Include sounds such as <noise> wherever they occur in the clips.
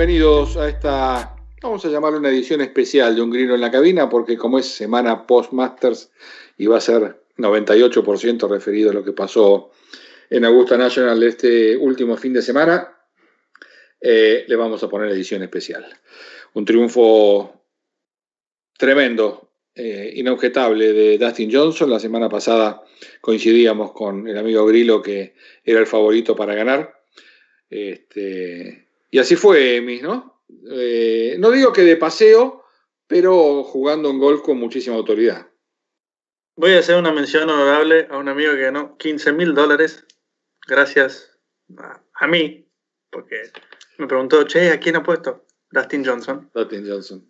Bienvenidos a esta, vamos a llamarlo una edición especial de Un Grino en la Cabina, porque como es semana post-Masters y va a ser 98% referido a lo que pasó en Augusta National este último fin de semana, eh, le vamos a poner edición especial. Un triunfo tremendo, eh, inobjetable de Dustin Johnson. La semana pasada coincidíamos con el amigo Grillo que era el favorito para ganar. Este, y así fue, Emis, ¿no? Eh, no digo que de paseo, pero jugando un gol con muchísima autoridad. Voy a hacer una mención honorable a un amigo que ganó 15 mil dólares gracias a, a, mí, porque me preguntó, che, ¿a quién ha puesto? Dustin Johnson. Dustin Johnson.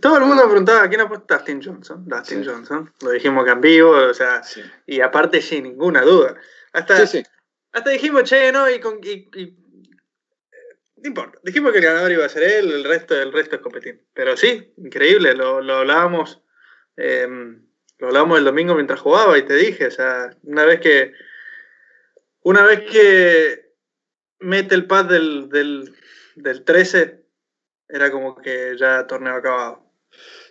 Todo el mundo me preguntaba, ¿a quién ha puesto Dustin Johnson? Dustin sí. Johnson. Lo dijimos que en vivo, o sea, sí. y aparte sin ninguna duda. Hasta, sí, hasta dijimos, che, no, y, con, y, y no importa. Dijimos que el ganador iba a ser él, el resto, el resto es competir. Pero sí, increíble, lo, lo hablábamos. Eh, lo hablábamos el domingo mientras jugaba y te dije, o sea, una vez que. Una vez que mete el pad del, del, del 13, era como que ya torneo acabado.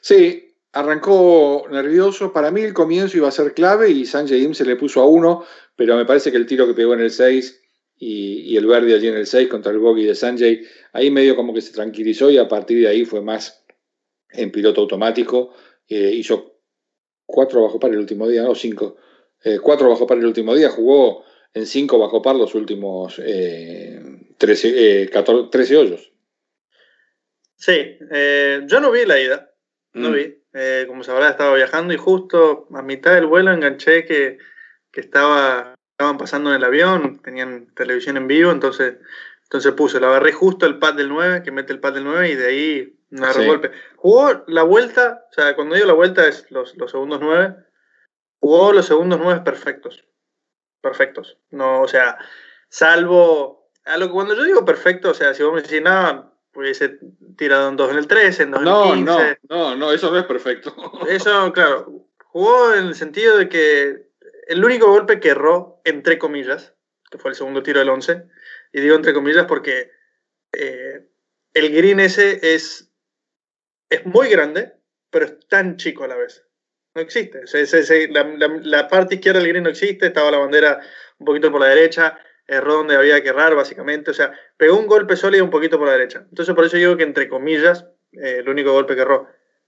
Sí, arrancó nervioso. Para mí el comienzo iba a ser clave y Sanjay se le puso a uno, pero me parece que el tiro que pegó en el 6 y, y, el verde allí en el 6 contra el bogey de Sanjay, ahí medio como que se tranquilizó y a partir de ahí fue más en piloto automático. Eh, hizo cuatro bajo par el último día, no cinco. Eh, cuatro bajo par el último día, jugó en cinco bajo par los últimos eh, 13, 14, 13 hoyos. Sí, eh, yo no vi la ida, no mm. vi. Eh, como sabrá, estaba viajando y justo a mitad del vuelo enganché que, que estaba, estaban pasando en el avión, tenían televisión en vivo, entonces, entonces puse, lo agarré justo el pad del 9, que mete el pad del 9 y de ahí un sí. golpe. Jugó la vuelta, o sea, cuando digo la vuelta es los, los segundos 9, jugó los segundos 9 perfectos. Perfectos. No, o sea, salvo, a lo que cuando yo digo perfecto, o sea, si vos me decís, no, hubiese tirado en 2 en el 13, en 2 no, en el 15. No, no, no, eso no es perfecto. Eso, claro, jugó en el sentido de que el único golpe que erró, entre comillas, que fue el segundo tiro del 11, y digo entre comillas porque eh, el green ese es, es muy grande, pero es tan chico a la vez. No existe. Ese, ese, la, la, la, parte izquierda del green no existe, estaba la bandera un poquito por la derecha, erró donde había que errar, básicamente. O sea, pegó un golpe sólido un poquito por la derecha. Entonces, por eso digo que, entre comillas, eh, el único golpe que erró.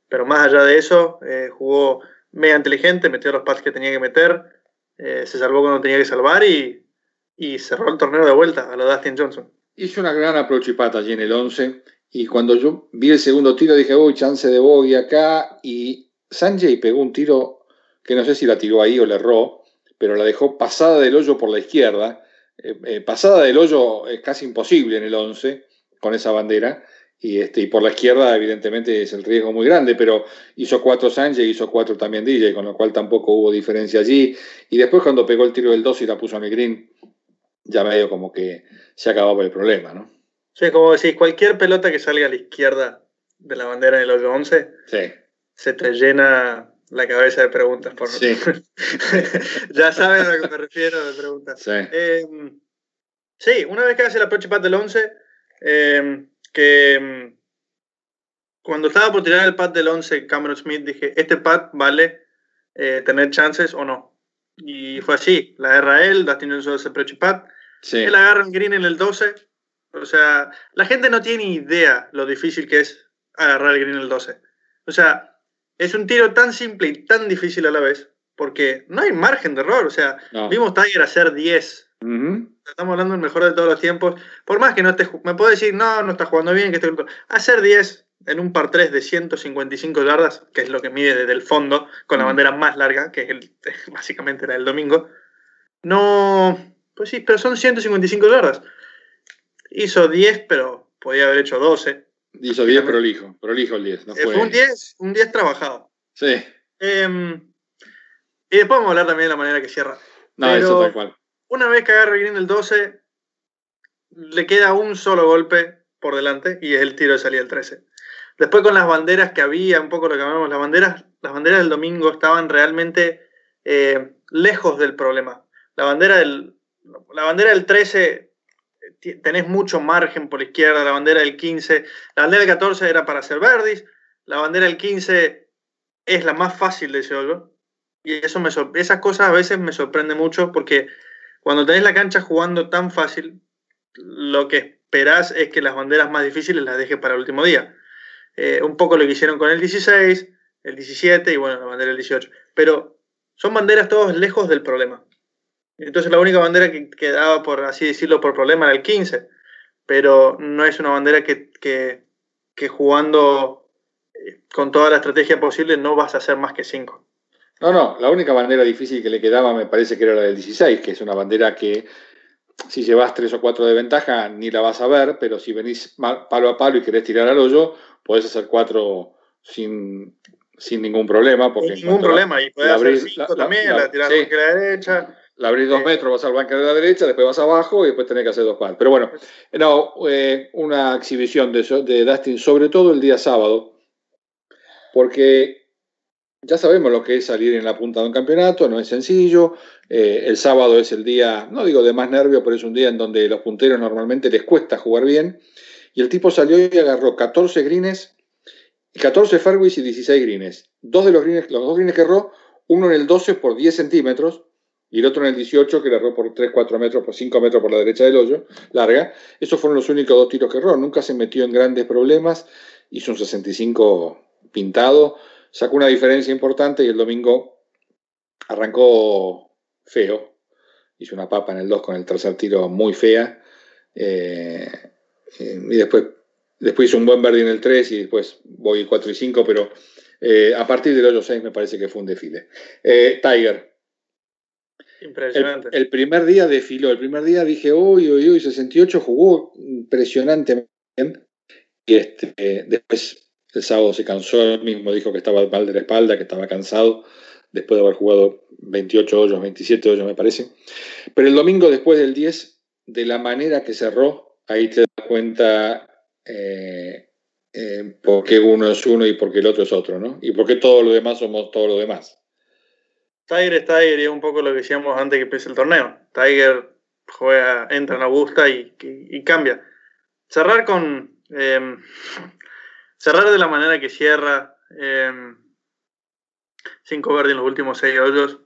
Pero más allá de eso, eh, jugó mega inteligente, metió los pads que tenía que meter, eh, se salvó cuando tenía que salvar y, y, cerró el torneo de vuelta a lo Dustin Johnson. Hizo una gran approach y pata allí en el 11. Y cuando yo vi el segundo tiro, dije, uy, chance de bogey acá. Y Sanjay pegó un tiro que no sé si la tiró ahí o le erró, pero la dejó pasada del hoyo por la izquierda eh, eh, pasada del hoyo es casi imposible en el 11 con esa bandera. Y, este, y por la izquierda, evidentemente, es el riesgo muy grande, pero hizo cuatro Sánchez, hizo cuatro también DJ, con lo cual tampoco hubo diferencia allí. Y después, cuando pegó el tiro del 2 y la puso en el green, ya medio como que se acababa el problema, ¿no? Sí, como decís, cualquier pelota que salga a la izquierda de la bandera en el hoyo 11 sí. se te llena la cabeza de preguntas. Por... Sí. <laughs> ya saben a lo que me refiero de preguntas. Sí. Eh, sí, una vez que hace el approach pad del 11, eh, que cuando estaba por tirar el pad del 11, Cameron Smith, dije, este pad vale eh, tener chances o no. Y fue así, la agarra él, Dustin Johnson hace approach pad, sí. él agarra un green en el 12. O sea, la gente no tiene idea lo difícil que es agarrar el green en el 12. O sea, es un tiro tan simple y tan difícil a la vez, porque no hay margen de error. O sea, no. vimos Tiger hacer 10. Uh -huh. Estamos hablando del mejor de todos los tiempos. Por más que no esté, me puedo decir, no, no está jugando bien, que esté... Hacer 10 en un par 3 de 155 yardas, que es lo que mide desde el fondo, con la bandera más larga, que es el, <laughs> básicamente era el domingo. No, pues sí, pero son 155 yardas. Hizo 10, pero podía haber hecho 12. Hizo 10 prolijo, prolijo el 10. No fue... fue un 10, un 10 trabajado. Sí. Eh, y después vamos a hablar también de la manera que cierra. No, Pero eso tal cual. Una vez que agarra green el 12, le queda un solo golpe por delante y es el tiro de salida del 13. Después con las banderas que había, un poco lo que llamamos las banderas, las banderas del domingo estaban realmente eh, lejos del problema. La bandera del, la bandera del 13 tenés mucho margen por la izquierda, la bandera del 15, la bandera del 14 era para hacer verdis, la bandera del 15 es la más fácil de hoyo. Y eso me esas cosas a veces me sorprende mucho porque cuando tenés la cancha jugando tan fácil, lo que esperás es que las banderas más difíciles las dejes para el último día. Eh, un poco lo que hicieron con el 16, el 17 y bueno, la bandera del 18. Pero son banderas todos lejos del problema. Entonces la única bandera que quedaba, por así decirlo, por problema era el 15. Pero no es una bandera que, que, jugando eh, con toda la estrategia posible no vas a hacer más que 5. No, no, la única bandera difícil que le quedaba me parece que era la del 16, que es una bandera que si llevas 3 o 4 de ventaja ni la vas a ver, pero si venís palo a palo y querés tirar al hoyo, podés hacer 4 sin, sin ningún problema. Porque sin ningún problema, y podés hacer 5 también, la, la tirás sí. la derecha la abrís dos metros, vas al banco de la derecha, después vas abajo y después tenés que hacer dos palos. Pero bueno, no, eh, una exhibición de, de Dustin, sobre todo el día sábado, porque ya sabemos lo que es salir en la punta de un campeonato, no es sencillo. Eh, el sábado es el día, no digo de más nervio, pero es un día en donde los punteros normalmente les cuesta jugar bien. Y el tipo salió y agarró 14 greens, 14 fairways y 16 greens. Dos de los greens, los dos greens que erró, uno en el 12 por 10 centímetros y el otro en el 18 que le erró por 3, 4 metros, por 5 metros por la derecha del hoyo, larga. Esos fueron los únicos dos tiros que erró. Nunca se metió en grandes problemas, hizo un 65 pintado, sacó una diferencia importante y el domingo arrancó feo. Hizo una papa en el 2 con el tercer tiro muy fea. Eh, eh, y después, después hizo un buen verde en el 3 y después voy 4 y 5, pero eh, a partir del hoyo 6 me parece que fue un desfile. Tiger, Impresionante. El, primer día desfiló, el primer día dije, uy, uy, uy, 68 jugó impresionantemente Y este, después el sábado se cansó, él mismo dijo que estaba mal de la espalda, que estaba cansado, después de haber jugado 28 hoyos, 27 hoyos me parece. Pero el domingo después del 10, de la manera que cerró, ahí te das cuenta eh, eh, por qué uno es uno y por qué el otro es otro, ¿no? Y por qué todo lo demás somos todo lo demás. Tiger es Tiger y es un poco lo que decíamos antes que empiece el torneo. Tiger juega, entra en Augusta y, y, cambia. Cerrar con. Em, cerrar de la manera que cierra. Eh, cinco verdes en los últimos seis hoyos.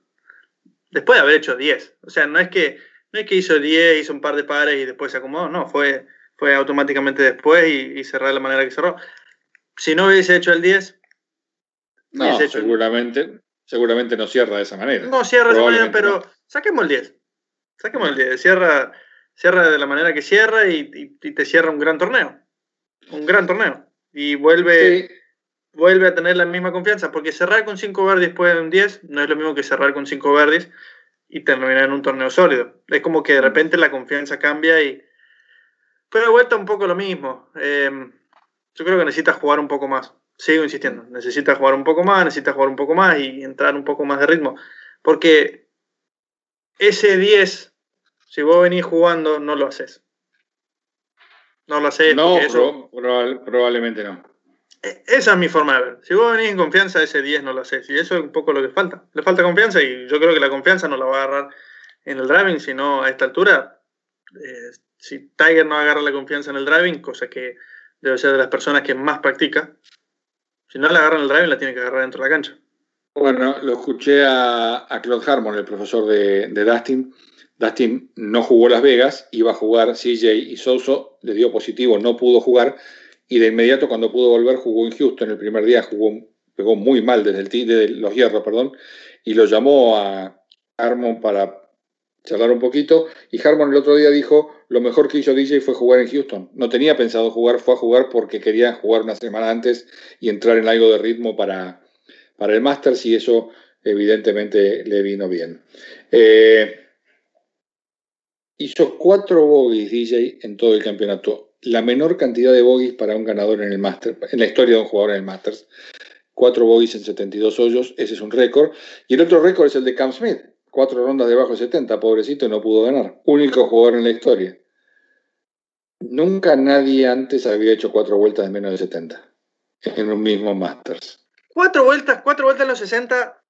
Después de haber hecho 10. O sea, no es que, no es que hizo 10, hizo un par de pares y después se acomodó. No, fue, fue automáticamente después y, cerrar de la manera que cerró. Si no hubiese hecho el 10. No, seguramente seguramente no cierra de esa manera. No cierra de esa manera, pero saquemos el 10. Saquemos el 10. Cierra, cierra de la manera que cierra y, te cierra un gran torneo. Un gran torneo. Y vuelve, vuelve a tener la misma confianza. Porque cerrar con 5 verdes después de un 10 no es lo mismo que cerrar con 5 verdes y terminar en un torneo sólido. Es como que de repente la confianza cambia y. Pero de vuelta un poco lo mismo. Eh, yo creo que necesitas jugar un poco más sigo insistiendo, necesitas jugar un poco más, necesitas jugar un poco más y entrar un poco más de ritmo. Porque ese 10, si vos venís jugando, no lo haces. No lo haces. No, probablemente no. E, esa es mi forma de ver. Si vos venís en confianza, ese 10 no lo haces. Y eso es un poco lo que falta. Le falta confianza y yo creo que la confianza no la va a agarrar en el driving, sino a esta altura. Eh, si Tiger no agarra la confianza en el driving, cosa que debe ser de las personas que más practica, si no la agarran el drive, la tiene que agarrar dentro de la cancha. Bueno, lo escuché a, Claude Harmon, el profesor de, Dustin. Dustin no jugó Las Vegas, iba a jugar CJ y Soso, le dio positivo, no pudo jugar. Y de inmediato, cuando pudo volver, jugó en Houston. El primer día jugó, pegó muy mal desde, el, los hierros, perdón. Y lo llamó a Harmon para charlar un poquito. Y Harmon el otro día dijo, lo mejor que hizo DJ fue jugar en Houston. No tenía pensado jugar, fue a jugar porque quería jugar una semana antes y entrar en algo de ritmo para, para el Masters y eso evidentemente le vino bien. Eh, hizo cuatro bogies DJ en todo el campeonato. La menor cantidad de bogies para un ganador en el Masters, en la historia de un jugador en el Masters. Cuatro bogies en 72 hoyos, ese es un récord. Y el otro récord es el de Cam Smith, cuatro rondas debajo de 70, pobrecito, no pudo ganar. Único jugador en la historia. Nunca nadie antes había hecho cuatro vueltas de menos de 70 en un mismo Masters. Cuatro vueltas, cuatro vueltas en los 60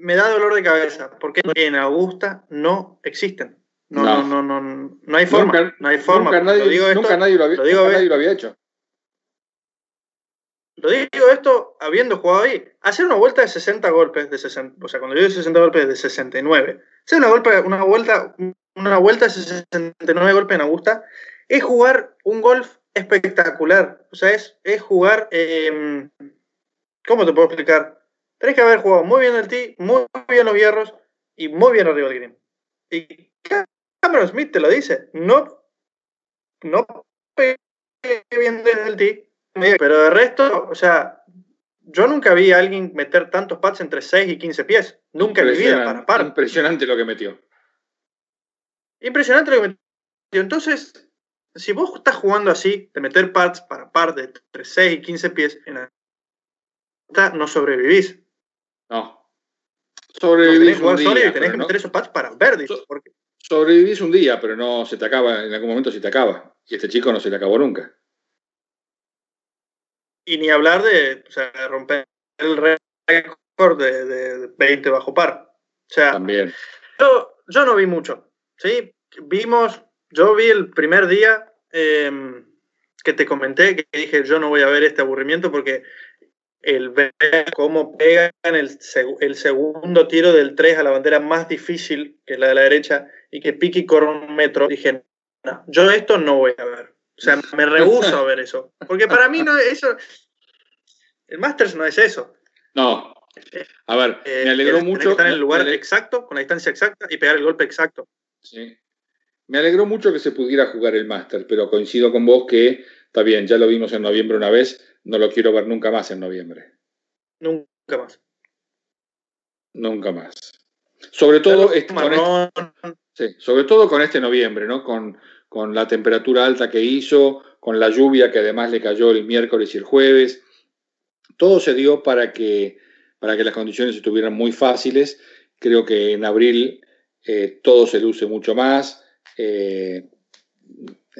me da dolor de cabeza, porque en Augusta no existen. No, no, no, no, no, hay forma. no hay forma. Nunca nadie lo, había, hecho. Lo digo esto habiendo jugado ahí. Hacer una vuelta de 60 golpes, de 60, o sea, cuando yo digo 60 golpes de 69, hacer una, golpe, una, vuelta, una vuelta de 69 golpes en Augusta es jugar un golf espectacular. O sea, es, es jugar. Em, ¿Cómo te puedo explicar? Tenés que haber jugado muy bien el tee, muy bien los hierros y muy bien arriba del green. Y Cameron Smith te lo dice. No, no bien desde el tee, pero de resto, o sea, yo nunca vi a alguien meter tantos pads entre 6 y 15 pies. Nunca en mi vida, para par. Impresionante lo que metió. Impresionante lo que metió. Entonces, si vos estás jugando así, de meter pads para par de entre 6 y 15 pies, en la... no sobrevivís. No. Sobrevivís un día, y tenés que meter esos pads para verdes. porque... Sobrevivís un día, pero no se te acaba, en algún momento se te acaba. Y este chico no se le acabó nunca. Y ni hablar de, o sea, romper el récord de, 20 bajo par. O sea, También. Yo, yo no vi mucho. ¿sí? Vimos, yo vi el primer día em, que te comenté, que dije yo no voy a ver este aburrimiento porque el ver cómo pegan el, el segundo tiro del 3 a la bandera más difícil, que es la de la derecha, y que Piki corre un metro, dije, no, yo esto no voy a ver. O sea, me rehuso a ver eso. Porque para mí no eso. El Masters no es eso. No. A ver, me eh, alegró mucho. estar en el lugar exacto, con la distancia exacta y pegar el golpe exacto. Sí. Me alegró mucho que se pudiera jugar el Master, pero coincido con vos que está bien, ya lo vimos en noviembre una vez, no lo quiero ver nunca más en noviembre. Nunca más. Nunca más. Sobre todo, este, sí, sobre todo con este noviembre, ¿no? Con, con la temperatura alta que hizo, con la lluvia que además le cayó el miércoles y el jueves. Todo se dio para que, para que las condiciones estuvieran muy fáciles. Creo que en abril eh, todo se luce mucho más. Eh,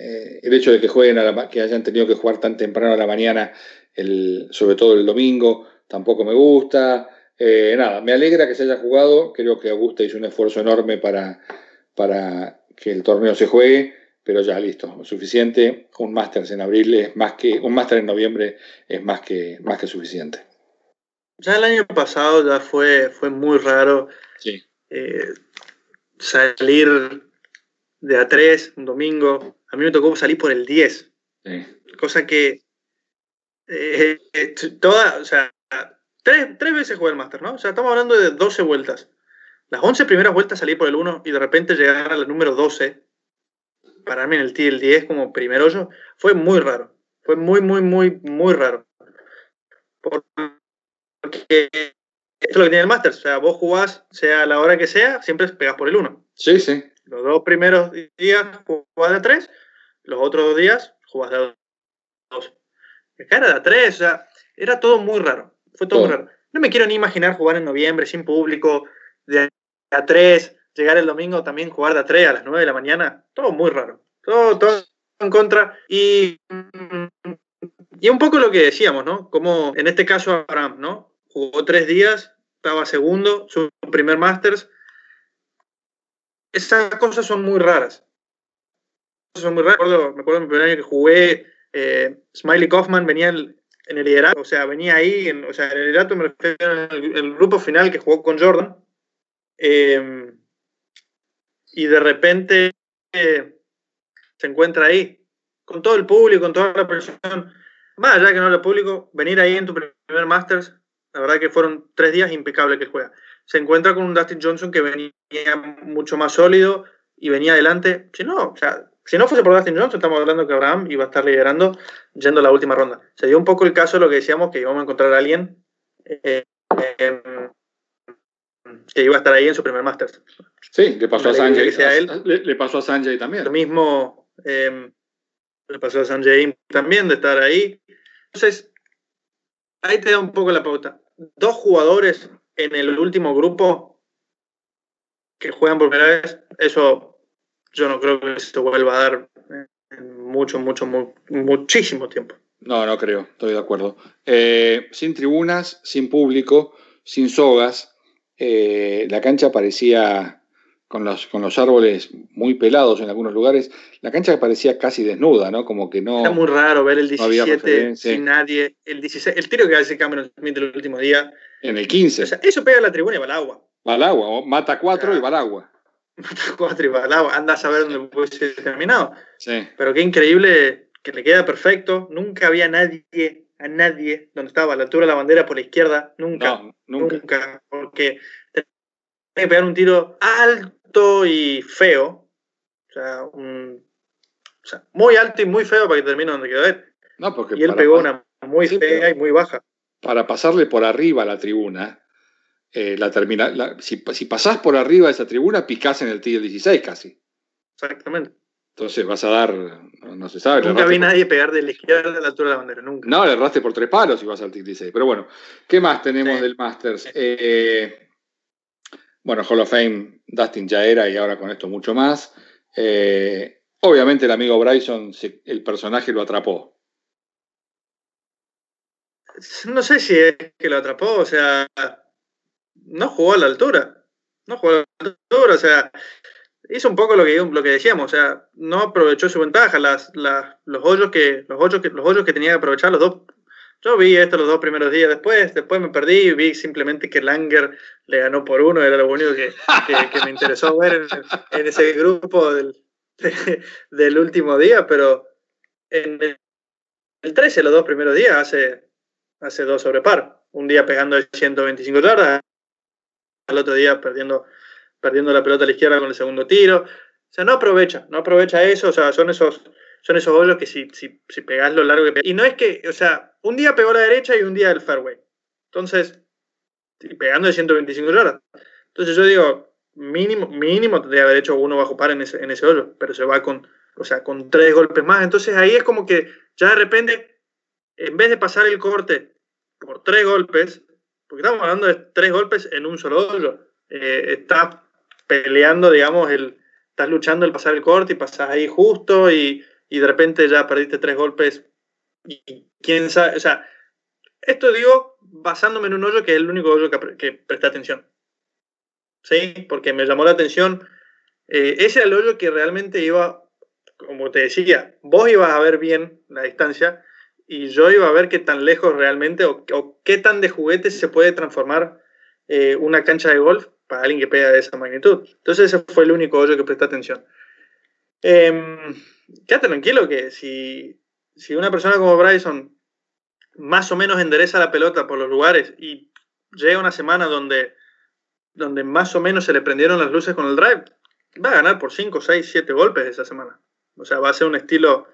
eh, el hecho de que jueguen que hayan tenido que jugar tan temprano a la mañana, el, sobre todo el domingo, tampoco me gusta. Eh, nada, me alegra que se haya jugado. Creo que Augusta hizo un esfuerzo enorme para, para que el torneo se juegue, pero ya listo, suficiente. Un máster en abril es más que un máster en noviembre es más que más que suficiente. Ya el año pasado ya fue fue muy raro. Sí. Eh, salir de A3 un domingo. A mí me tocó salir por el 10. Cosa que. Eh, eh, toda, o sea, tres, veces jugué el Master, ¿no? O sea, estamos hablando de 12 vueltas. Las 11 primeras vueltas salí por el 1 y de repente llegar a la número 12, pararme en el T el 10 como primer hoyo, fue muy raro. Fue muy, muy, muy, muy raro. Porque esto es lo que tiene el Master. O sea, vos jugás, sea a la hora que sea, siempre pegas por el 1. Sí, sí. Los dos primeros días jugás de 3, los otros dos días jugás de 2. Era de 3, o sea, era todo muy raro. Fue todo muy raro. No me quiero ni imaginar jugar en noviembre sin público, de a 3, llegar el domingo también jugar de a 3 a las 9 de la mañana. Todo muy raro. Todo, todo en contra. Y, y un poco lo que decíamos, ¿no? Como en este caso Abraham, ¿no? Jugó tres días, estaba segundo, su primer Masters esas cosas son muy raras. Son muy raras. Me acuerdo, me acuerdo mi primer año que jugué, eh, Smiley Kaufman venía en el liderato, o sea, venía ahí, en, o sea, en el liderato me refiero al grupo final que jugó con Jordan. Em, y de repente eh, se encuentra ahí, con todo el público, con toda la presión. Más allá que no el público, venir ahí en tu primer Masters, la verdad que fueron tres días impecables que juega se encuentra con un Dustin Johnson que venía mucho más sólido y venía adelante. Si no, o sea, si no fuese por Dustin Johnson, estamos hablando que Abraham iba a estar liderando yendo a la última ronda. Se dio un poco el caso de lo que decíamos, que íbamos a encontrar a alguien eh, em, que iba a estar ahí en su primer Masters. Sí, le pasó a Sanjay. le, pasó a Sanjay también. Lo mismo em, le pasó a Sanjay también de estar ahí. Entonces, ahí te da un poco la pauta. Dos jugadores en el último grupo que juegan por primera vez, eso yo no creo que se vuelva a dar en mucho, mucho, muchísimo tiempo. No, no creo, estoy de acuerdo. Eh, sin tribunas, sin público, sin sogas, eh, la cancha parecía, con los, con los árboles muy pelados en algunos lugares, la cancha parecía casi desnuda, ¿no? Como que no. Era muy raro ver el 17 sin nadie. El 16, el tiro que hace Cameron Smith el último día. En el 15. O sea, eso pega a la tribuna y va al agua. Va al agua, mata cuatro y va al agua. <laughs> Cuatro y agua. Anda a saber dónde puede ser terminado. Sí. Pero qué increíble que le queda perfecto. Nunca había nadie, a nadie, donde estaba a la altura de la bandera por la izquierda. Nunca. nunca. nunca. Porque tenía que pegar un tiro alto y feo. O sea, un, o sea, muy alto y muy feo para que termine donde quedó él. No, porque y él pegó una muy fea y muy baja. Para pasarle por arriba a la tribuna, eh, la termina, si, si, pasás por arriba de esa tribuna, picás en el tiro 16 casi. Exactamente. Entonces vas a dar, no, se sabe. Nunca vi nadie pegar de la izquierda a la altura de la bandera, nunca. No, le erraste por tres palos y vas al TIC 16. Pero bueno, ¿qué más tenemos del Masters? Eh, bueno, Hall of Fame, Dustin ya era y ahora con esto mucho más. Eh, obviamente el amigo Bryson, el personaje lo atrapó. No sé si es que lo atrapó, o sea, no jugó a la altura. No jugó a la altura, o sea, hizo un poco lo que, lo que decíamos, o sea, no aprovechó su ventaja, las, los, hoyos que, los, hoyos que, los hoyos que tenía que aprovechar, los dos. Yo vi esto los dos primeros días después, después me perdí y vi simplemente que Langer le ganó por uno, era lo único que, que, me interesó <laughs> ver en, ese grupo del, <laughs> del último día, pero en el 13, los dos primeros días, hace, hace dos sobre par. Un día pegando de 125 yardas, al otro día perdiendo, perdiendo la pelota a la izquierda con el segundo tiro. O sea, no aprovecha, no aprovecha eso, o sea, son esos, son esos hoyos que si, si, si pegás lo largo que Y no es que, o sea, un día pegó la derecha y un día el fairway. Entonces, pegando de 125 yardas. Entonces yo digo, mínimo, mínimo tendría haber hecho uno bajo par en ese, en ese hoyo, pero se va con, o sea, con tres golpes más. Entonces ahí es como que ya de repente, en vez de pasar el corte por tres golpes, porque estamos hablando de tres golpes en un solo hoyo, eh, estás peleando, digamos, el, estás luchando el pasar el corte y pasas ahí justo y, y de repente ya perdiste tres golpes y quién sabe, o sea, esto digo basándome en un hoyo que es el único hoyo que, que presté atención. ¿Sí? Porque me llamó la atención. Eh, ese era el hoyo que realmente iba, como te decía, vos ibas a ver bien la distancia y yo iba a ver qué tan lejos realmente o, qué tan de juguete se puede transformar eh, una cancha de golf para alguien que pega de esa magnitud. Entonces ese fue el único hoyo que presté atención. Eh, quédate tranquilo que si, si una persona como Bryson más o menos endereza la pelota por los lugares y llega una semana donde, donde más o menos se le prendieron las luces con el drive, va a ganar por 5, 6, 7 golpes esa semana. O sea, va a ser un estilo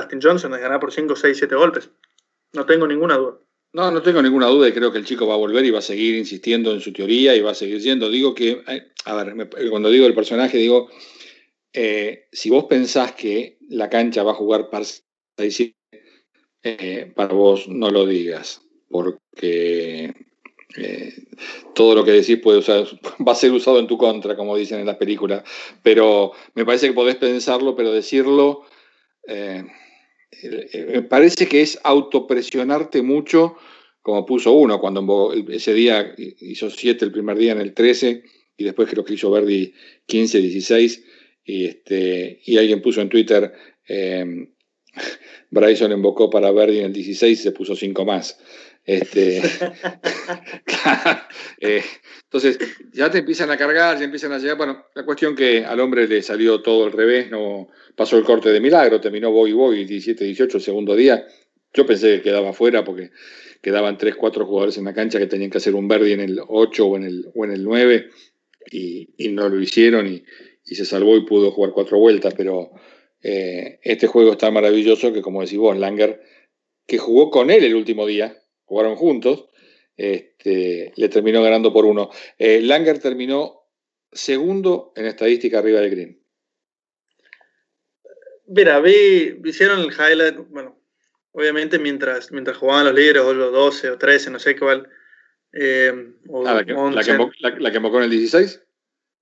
Dustin Johnson de ganar por 5, 6, 7 golpes. No tengo ninguna duda. No, no tengo ninguna duda y creo que el chico va a volver y va a seguir insistiendo en su teoría y va a seguir siendo. Digo que, eh, a ver, cuando digo el personaje, digo, eh, si vos pensás que la cancha va a jugar par eh, para vos no lo digas, porque eh, todo lo que decís puede usar, <laughs> va a ser usado en tu contra, como dicen en las películas, pero me parece que podés pensarlo, pero decirlo, me parece que es autopresionarte mucho, como puso uno, cuando ese día hizo 7 el primer día en el 13, y después creo que hizo Verdi 15, 16, y, este, y alguien puso en Twitter, <laughs> Bryson invocó para Verdi en el 16 y se puso 5 más. Este, <laughs> <laughs> eh, entonces, ya te empiezan a cargar, ya empiezan a llegar. Bueno, la cuestión que al hombre le salió todo al revés, no pasó el corte de milagro, terminó Boy Boy 17-18 el segundo día. Yo pensé que quedaba fuera porque quedaban 3, 4 jugadores en la cancha que tenían que hacer un Verdi en el 8 o en el, o en el 9 y, no lo hicieron y, y se salvó y pudo jugar cuatro vueltas, pero eh, este juego está maravilloso que, como decís vos, Langer, que jugó con él el último día, jugaron juntos, este, le terminó ganando por uno. Eh, Langer terminó segundo en estadística arriba del green. Mira, vi, hicieron el highlight, bueno, obviamente mientras, mientras jugaban los líderes, o los 12 o 13, no sé cuál. Eh, ah, la, que, la, que en el 16?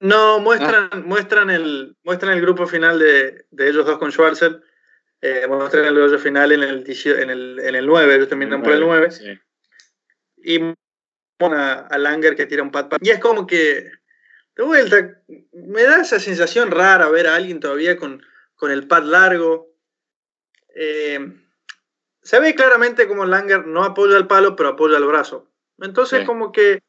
No, muestran, ah. muestran, el, muestran el grupo final de, ellos dos con Schwarzer. Eh, muestran el grupo final en el, en el, en el 9, ellos terminan por el 9. Y a, a, Langer que tira un pat, pat Y es como que de vuelta, me da esa sensación rara ver a alguien todavía con, con el pad largo. Eh, se ve claramente como Langer no apoya el palo, pero apoya el brazo. Entonces, como que,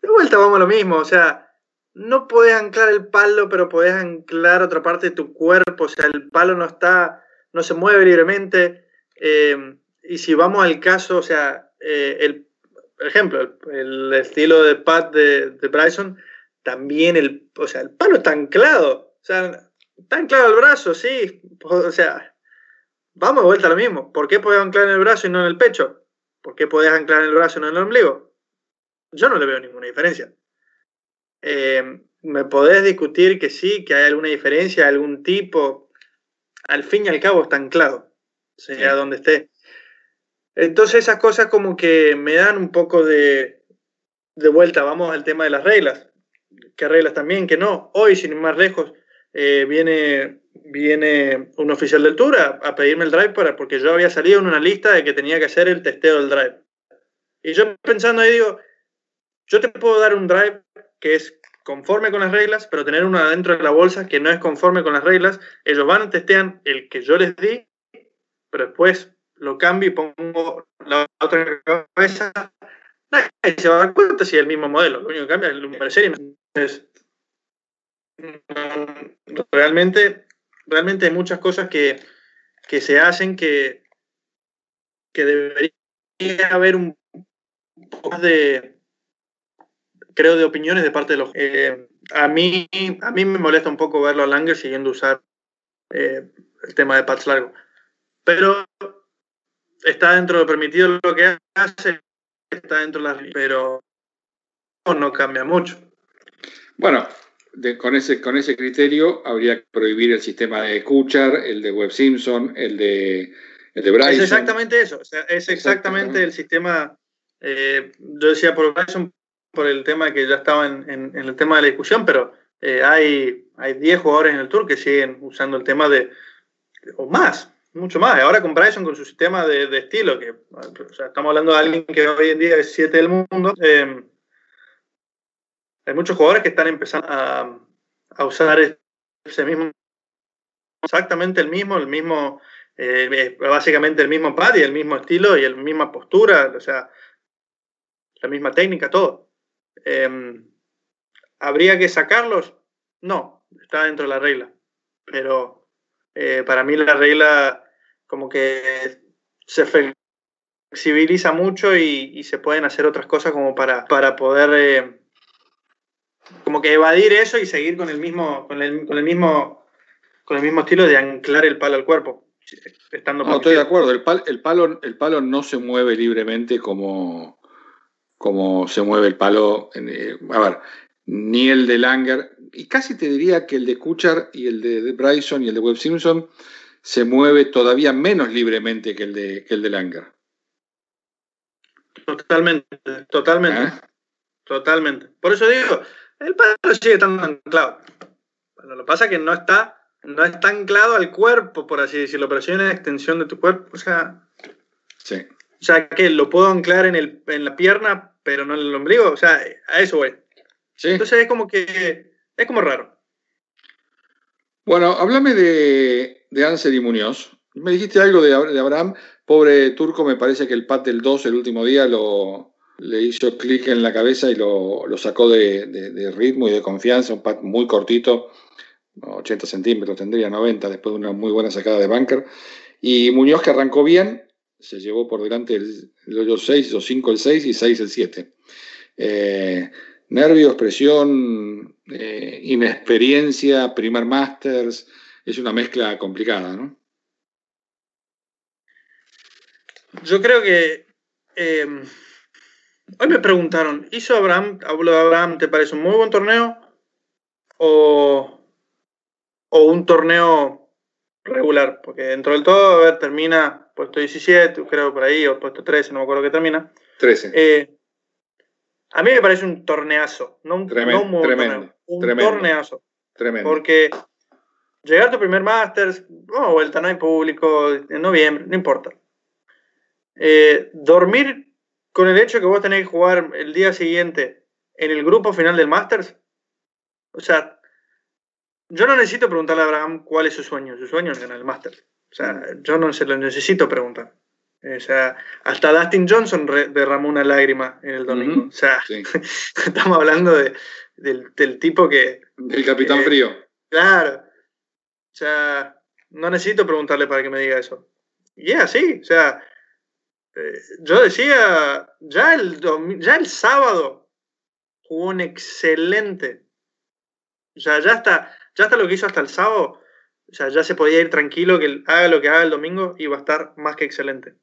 de vuelta vamos a lo mismo, o sea, no puedes anclar el palo, pero puedes anclar otra parte de tu cuerpo, o sea, el palo no está, no se mueve libremente. Eh, y si vamos al caso, o sea, eh, el, por ejemplo, el, estilo de pad de, Bryson, también el, o sea, el palo está anclado, o sea, está anclado el brazo, sí, o sea, vamos de vuelta a lo mismo. ¿Por qué puedes anclar en el brazo y no en el pecho? ¿Por qué puedes anclar en el brazo y no en el ombligo? Yo no le veo ninguna diferencia. Eh, me podés discutir que sí, que hay alguna diferencia, algún tipo. Al fin y al cabo está anclado, sea donde esté. Entonces esas cosas como que me dan un poco de, de vuelta. Vamos al tema de las reglas. ¿Qué reglas también? Que no. Hoy, sin ir más lejos, eh, viene, viene un oficial del tour a, pedirme el drive para, porque yo había salido en una lista de que tenía que hacer el testeo del drive. Y yo pensando ahí digo, yo te puedo dar un drive que es conforme con las reglas, pero tener uno adentro de la bolsa que no es conforme con las reglas, ellos van, testean el que yo les di, pero después lo cambio y pongo la otra cabeza. Nadie se va a dar cuenta si es el mismo modelo, lo único que cambia es el número de serie. Entonces, realmente, realmente hay muchas cosas que, que se hacen que, que debería haber un poco más de, creo, de opiniones de parte de los... Eh, a, mí, a mí me molesta un poco verlo a Langer siguiendo usar eh, el tema de patch largo. Pero está dentro de lo permitido lo que hace, está dentro de las... Pero no cambia mucho. Bueno, con, ese, con ese criterio habría que prohibir el sistema de Kuchar, el de Web Simpson, el de, el de Bryson. Es exactamente eso, es exactamente, el sistema, eh, yo decía por Bryson, por el tema que ya estaba en, el tema de la discusión, pero eh, hay, hay 10 jugadores en el Tour que siguen usando el tema de, o más, mucho más. Ahora con Bryson, con su sistema de, estilo, que estamos hablando de alguien que hoy en día es 7 del mundo. Eh, hay muchos jugadores que están empezando a, a usar ese mismo, exactamente el mismo, el mismo, eh, básicamente el mismo pad y el mismo estilo y la misma postura, o sea, la misma técnica, todo. Em, ¿Habría que sacarlos? No, está dentro de la regla. Pero eh, para mí la regla como que se flexibiliza mucho y, y, se pueden hacer otras cosas como para, para poder eh, como que evadir eso y seguir con el mismo, con el, con el mismo, con el mismo estilo de anclar el palo al cuerpo. Estando no, estoy de acuerdo. El, el, palo, el palo no se mueve libremente como, como se mueve el palo. Eh, a ver, ni el de Langer, y casi te diría que el de Kuchar y el de Bryson y el de Webb Simpson se mueve todavía menos libremente que el de, que el de Langer. Totalmente, totalmente. ¿Eh? Totalmente. Por eso digo, el palo sigue estando anclado. lo que pasa es que no está, no está anclado al cuerpo, por así decirlo, pero sí una extensión de tu cuerpo. O sea. Sí. O sea, que lo puedo anclar en, el, en la pierna, pero no en el ombligo. O sea, a eso voy. Sí. Entonces es como que. Es como raro. Bueno, háblame de, de Ansel y Muñoz. Me dijiste algo de, de Abraham. Pobre turco, me parece que el pat del 2 el último día lo, le hizo clic en la cabeza y lo, lo sacó de, de, de, ritmo y de confianza, un pad muy cortito, 80 centímetros tendría, 90, después de una muy buena sacada de bunker. Y Muñoz que arrancó bien, se llevó por delante el, el hoyo 6, o 5 el 6 y 6 el 7. Eh, nervios, presión, eh, inexperiencia, primer masters, es una mezcla complicada, ¿no? Yo creo que eh, Hoy me preguntaron, ¿hizo Abraham, hablo de Abraham, ¿te parece un muy buen torneo? ¿O, o un torneo regular? Porque dentro del todo, a ver, termina puesto 17, creo por ahí, o puesto 13, no me acuerdo qué termina. 13. Eh, a mí me parece un torneazo, no un, tremendo, no un, tremendo, torneo, un tremendo, torneazo. Tremendo. Porque llegar a tu primer Masters, oh, vuelta, no hay público, en noviembre, no importa. Eh, dormir con el hecho que vos tenés que jugar el día siguiente en el grupo final del Masters, O sea, yo no necesito preguntarle a Abraham cuál es su sueño. Su sueño es ganar el Master. O sea, yo no se lo necesito preguntar. O sea, hasta Dustin Johnson derramó una lágrima en el domingo. O sea, <laughs> estamos hablando de, del, tipo que... Del capitán frío. Claro. O sea, no necesito preguntarle para que me diga eso. Y es así. O sea, eh, yo decía, ya el, ya el sábado jugó un excelente. O sea, ya está, ya está lo que hizo hasta el sábado. O sea, ya se podía ir tranquilo que haga lo que haga el domingo y va a estar más que excelente.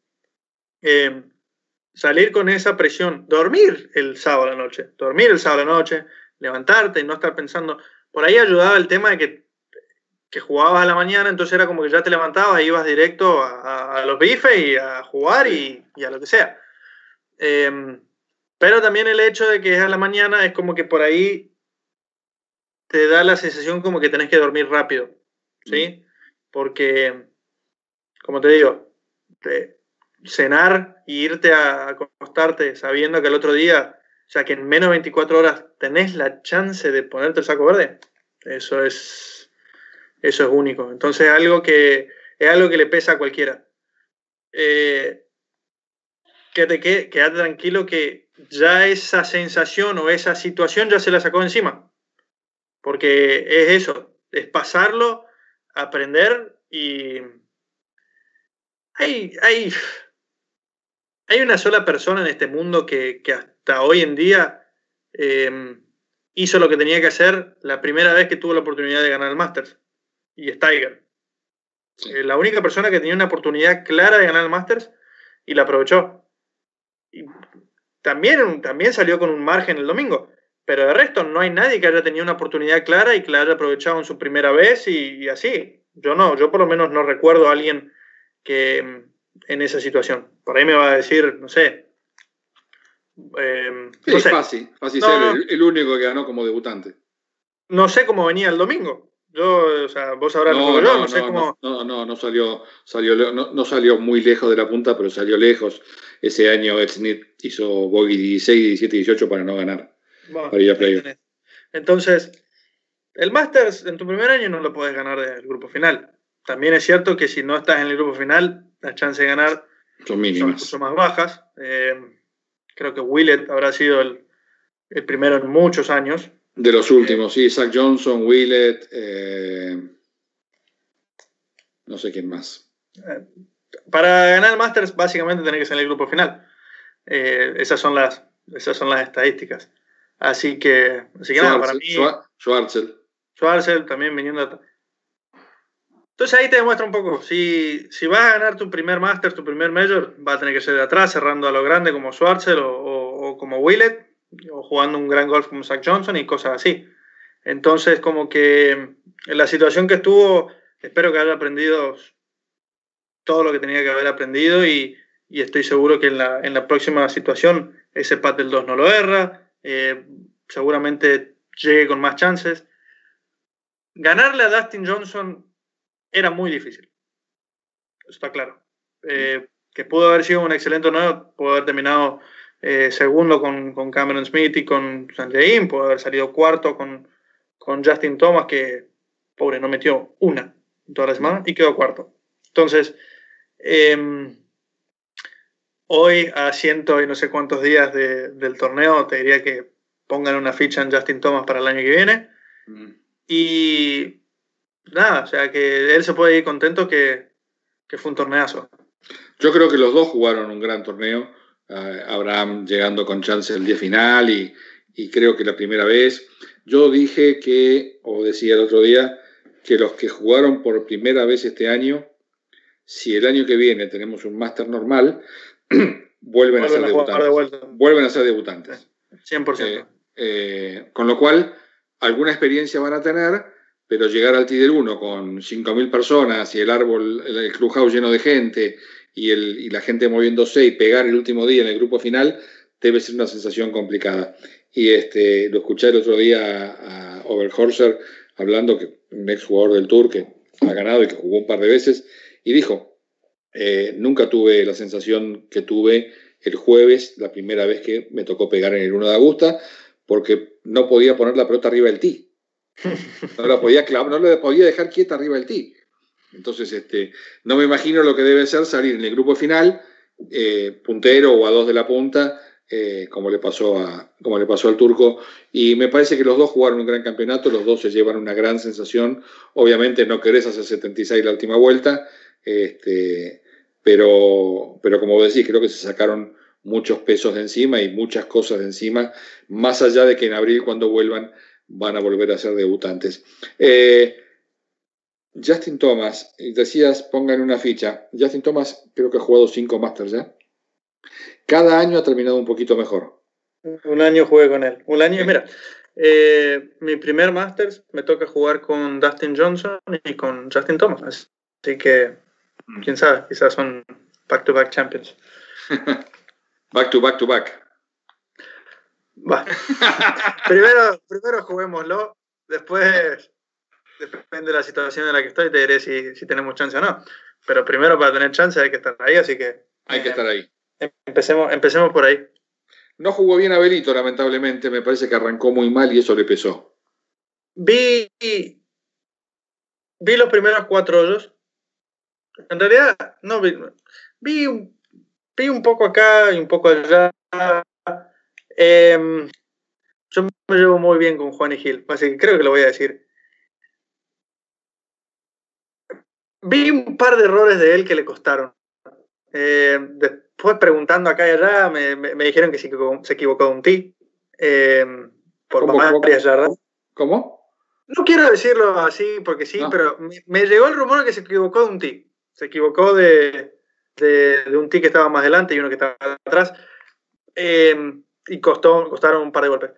Eh, salir con esa presión, dormir el sábado a la noche, dormir el sábado a la noche, levantarte y no estar pensando. Por ahí ayudaba el tema de que, que jugabas a la mañana, entonces era como que ya te levantabas e ibas directo a, los bifes y a jugar y, a lo que sea. Em, pero también el hecho de que es a la mañana es como que por ahí te da la sensación como que tenés que dormir rápido, ¿sí? Porque, como te digo, cenar e irte a acostarte sabiendo que el otro día o sea, que en menos de 24 horas tenés la chance de ponerte el saco verde. Eso es, eso es único. Entonces, algo que, es algo que le pesa a cualquiera. Eh, quédate, quédate tranquilo que ya esa sensación o esa situación ya se la sacó encima. Porque es eso, es pasarlo, aprender y hay, hay, hay una sola persona en este mundo que, que, hoy en día em, hizo lo que tenía que hacer la primera vez que tuvo la oportunidad de ganar el Masters. Y es Tiger. Eh, la única persona que tenía una oportunidad clara de ganar el Masters y la aprovechó. Y también, también salió con un margen el domingo. Pero de resto, no hay nadie que haya tenido una oportunidad clara y que la haya aprovechado en su primera vez y, así. Yo no, yo por lo menos no recuerdo a alguien que em, en esa situación. Por ahí me va a decir, no sé, eh, no fácil, fácil ser El, único que ganó como debutante. No sé cómo venía el domingo. Yo, o sea, vos sabrás no, no, sé cómo. No, no, no salió, salió no, salió muy lejos de la punta, pero salió lejos. Ese año Ed Smith hizo bogey 16, 17, 18 para no ganar. Para ir a Entonces, el Masters en tu primer año no lo puedes ganar del grupo final. También es cierto que si no estás en el grupo final, las chances de ganar son mínimas. Son más bajas. Eh, Creo que Willett habrá sido el, primero en muchos años. De los últimos, sí, Zach Johnson, Willett, eh, no sé quién más. Eh, para ganar el Masters, básicamente tiene que ser en el grupo final. Esas, son las, esas son las estadísticas. Así que, así que nada, para mí. Schwarzel. Schwarzel también viniendo. Entonces ahí te demuestra un poco, si, si vas a ganar tu primer Master, tu primer Major, va a tener que ser de atrás, cerrando a lo grande como Schwarzer o, como Willett, o jugando un gran golf como Zach Johnson y cosas así. Entonces como que en la situación que estuvo, espero que haya aprendido todo lo que tenía que haber aprendido y, estoy seguro que en la, en la, próxima situación ese pat del 2 no lo erra, eh, seguramente llegue con más chances. Ganarle a Dustin Johnson era muy difícil. Está claro. Eh, que pudo haber sido un excelente honor, pudo haber terminado eh, segundo con, Cameron Smith y con Sanjay pudo haber salido cuarto con, con Justin Thomas, que pobre, no metió una toda la semana y quedó cuarto. Entonces, em, hoy a ciento y no sé cuántos días del torneo, te diría que pongan una ficha en Justin Thomas para el año que viene. Mm. Y nada, o sea que él se puede ir contento que, fue un torneazo. Yo creo que los dos jugaron un gran torneo. Eh, Abraham llegando con chance el día final y, creo que la primera vez. Yo dije que, o decía el otro día, que los que jugaron por primera vez este año, si el año que viene tenemos un máster normal, <clears throat> vuelven, a ser debutantes. Vuelven a ser debutantes. 100%. Eh, eh, con lo cual, alguna experiencia van a tener pero llegar al Tider 1 con 5.000 personas y el árbol, el clubhouse lleno de gente y, el, y la gente moviéndose y pegar el último día en el grupo final, debe ser una sensación complicada. Y este, lo escuché el otro día a, Overhorser hablando, que un ex jugador del Tour que ha ganado y que jugó un par de veces, y dijo, eh, nunca tuve la sensación que tuve el jueves, la primera vez que me tocó pegar en el 1 de Augusta, porque no podía poner la pelota arriba del tee No la podía no la podía dejar quieta arriba del tee. Entonces, este, no me imagino lo que debe ser salir en el grupo final, eh, puntero o a dos de la punta, eh, como, le pasó a, como le pasó al turco. Y me parece que los dos jugaron un gran campeonato, los dos se llevan una gran sensación. Obviamente no querés hacer 76 la última vuelta, este, pero, pero como decís, creo que se sacaron muchos pesos de encima y muchas cosas de encima, más allá de que en abril cuando vuelvan van a volver a ser debutantes. Eh, Justin Thomas, decías, pongan una ficha. Justin Thomas creo que ha jugado cinco Masters ya. Cada año ha terminado un poquito mejor. Un año jugué con él. Un año, mira, eh, mi primer Masters me toca jugar con Dustin Johnson y con Justin Thomas. Así que. Quién sabe, quizás son back-to-back champions. back to back to back. Va. <laughs> primero, primero juguémoslo, después depende de la situación en la que estoy, te diré si, si tenemos chance o no. Pero primero para tener chance hay que estar ahí, así que... Hay que estar ahí. Empecemos, empecemos por ahí. No jugó bien a Belito, lamentablemente. Me parece que arrancó muy mal y eso le pesó. Vi, vi los primeros cuatro hoyos. En realidad, no vi. Vi, vi un poco acá y un poco allá. Em, yo me llevo muy bien con Juan y Gil, así que creo que lo voy a decir. Vi un par de errores de él que le costaron. Eh, después preguntando acá y allá, me, me, dijeron que se equivocó, se equivocó un ti. Eh, por ¿Cómo, varias yardas. ¿Cómo? No quiero decirlo así porque sí, pero me, llegó el rumor que se equivocó de un ti. Se equivocó de, de, un ti que estaba más adelante y uno que estaba atrás. Eh, y costó, costaron un par de golpes.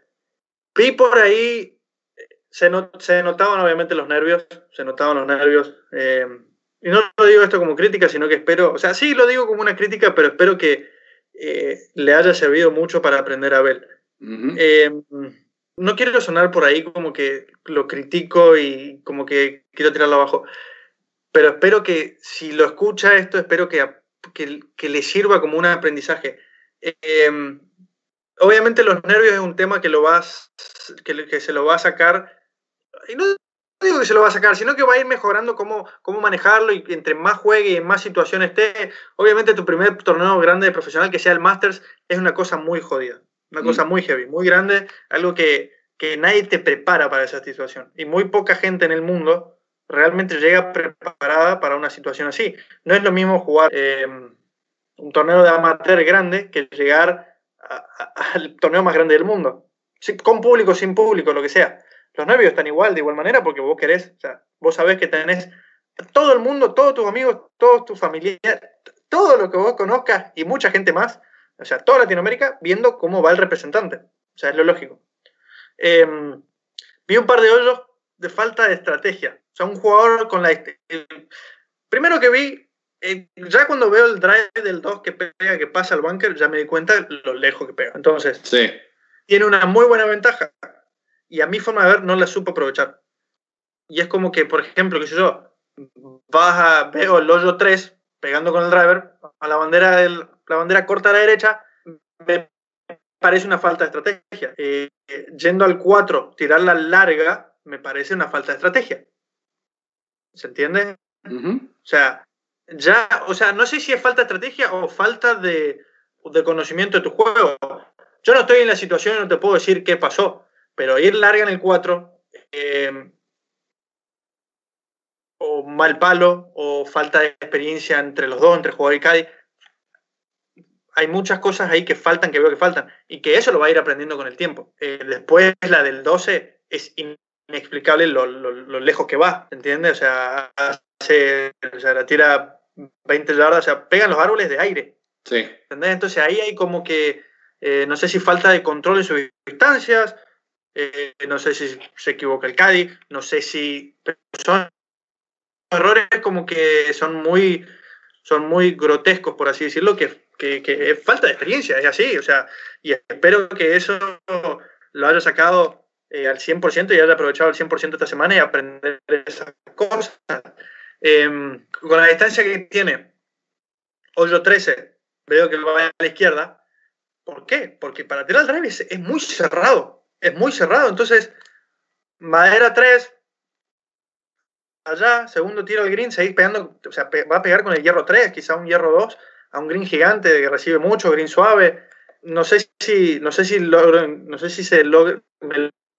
Vi por ahí, se, se notaban obviamente los nervios, se notaban los nervios. Eh, y no lo digo esto como crítica, sino que espero, o sea, sí lo digo como una crítica, pero espero que eh, le haya servido mucho para aprender a ver. Eh, no quiero sonar por ahí como que lo critico y como que quiero tirarlo abajo, pero espero que si lo escucha esto, espero que, que, le sirva como un aprendizaje. Eh, obviamente los nervios es un tema que, lo vas, que, que se lo va a sacar, y no digo que se lo va a sacar, sino que va a ir mejorando cómo, cómo manejarlo y entre más juegue y en más situaciones esté. Obviamente tu primer torneo grande de profesional, que sea el Masters, es una cosa muy jodida, una cosa mm. muy heavy, muy grande, algo que, que, nadie te prepara para esa situación. Y muy poca gente en el mundo realmente llega preparada para una situación así. No es lo mismo jugar eh, un torneo de amateur grande que llegar al torneo más grande del mundo. Con público, sin público, lo que sea los nervios están igual, de igual manera, porque vos querés, o sea, vos sabés que tenés todo el mundo, todos tus amigos, todos tus familiares, todo lo que vos conozcas y mucha gente más, o sea, toda Latinoamérica, viendo cómo va el representante. O sea, es lo lógico. Em, vi un par de hoyos de falta de estrategia. O sea, un jugador con la... primero que vi, eh, ya cuando veo el drive del 2 que pega, que pasa al bunker, ya me di cuenta lo lejos que pega. Entonces, sí. tiene una muy buena ventaja y a mi forma de ver no la supo aprovechar. Y es como que, por ejemplo, que sé yo, vas a, veo el hoyo 3 pegando con el driver a la bandera, del, la bandera corta a la derecha, me parece una falta de estrategia. Eh, yendo al 4, tirar la larga, me parece una falta de estrategia. ¿Se entiende? O sea, ya, o sea, no sé si es falta de estrategia o falta de, de conocimiento de tu juego. Yo no estoy en la situación y no te puedo decir qué pasó, pero ir larga en el 4, eh, o mal palo, o falta de experiencia entre los dos, entre jugador y Cádiz, hay muchas cosas ahí que faltan, que veo que faltan, y que eso lo va a ir aprendiendo con el tiempo. Eh, después la del 12 es inexplicable lo, lejos que va, ¿entiendes? O sea, hace, o sea, la tira 20 yardas, o sea, pegan los árboles de aire. Sí. ¿Entendés? Entonces ahí hay como que, eh, no sé si falta de control en sus distancias, eh, no sé si se equivoca el Cádiz, no sé si son errores como que son muy, son muy grotescos, por así decirlo, que, que, es falta de experiencia, es así, o sea, y espero que eso lo haya sacado eh, al 100% y haya aprovechado al 100% esta semana y aprender esas cosas. Em, con la distancia que tiene, hoyo 13, veo que va a la izquierda. ¿Por qué? Porque para tirar el drive es muy cerrado es muy cerrado. Entonces, madera 3, allá, segundo tiro al green, seguís pegando, o sea, va a pegar con el hierro 3, quizá un hierro 2, a un green gigante que recibe mucho, green suave. No sé si, no sé si no sé si se logra,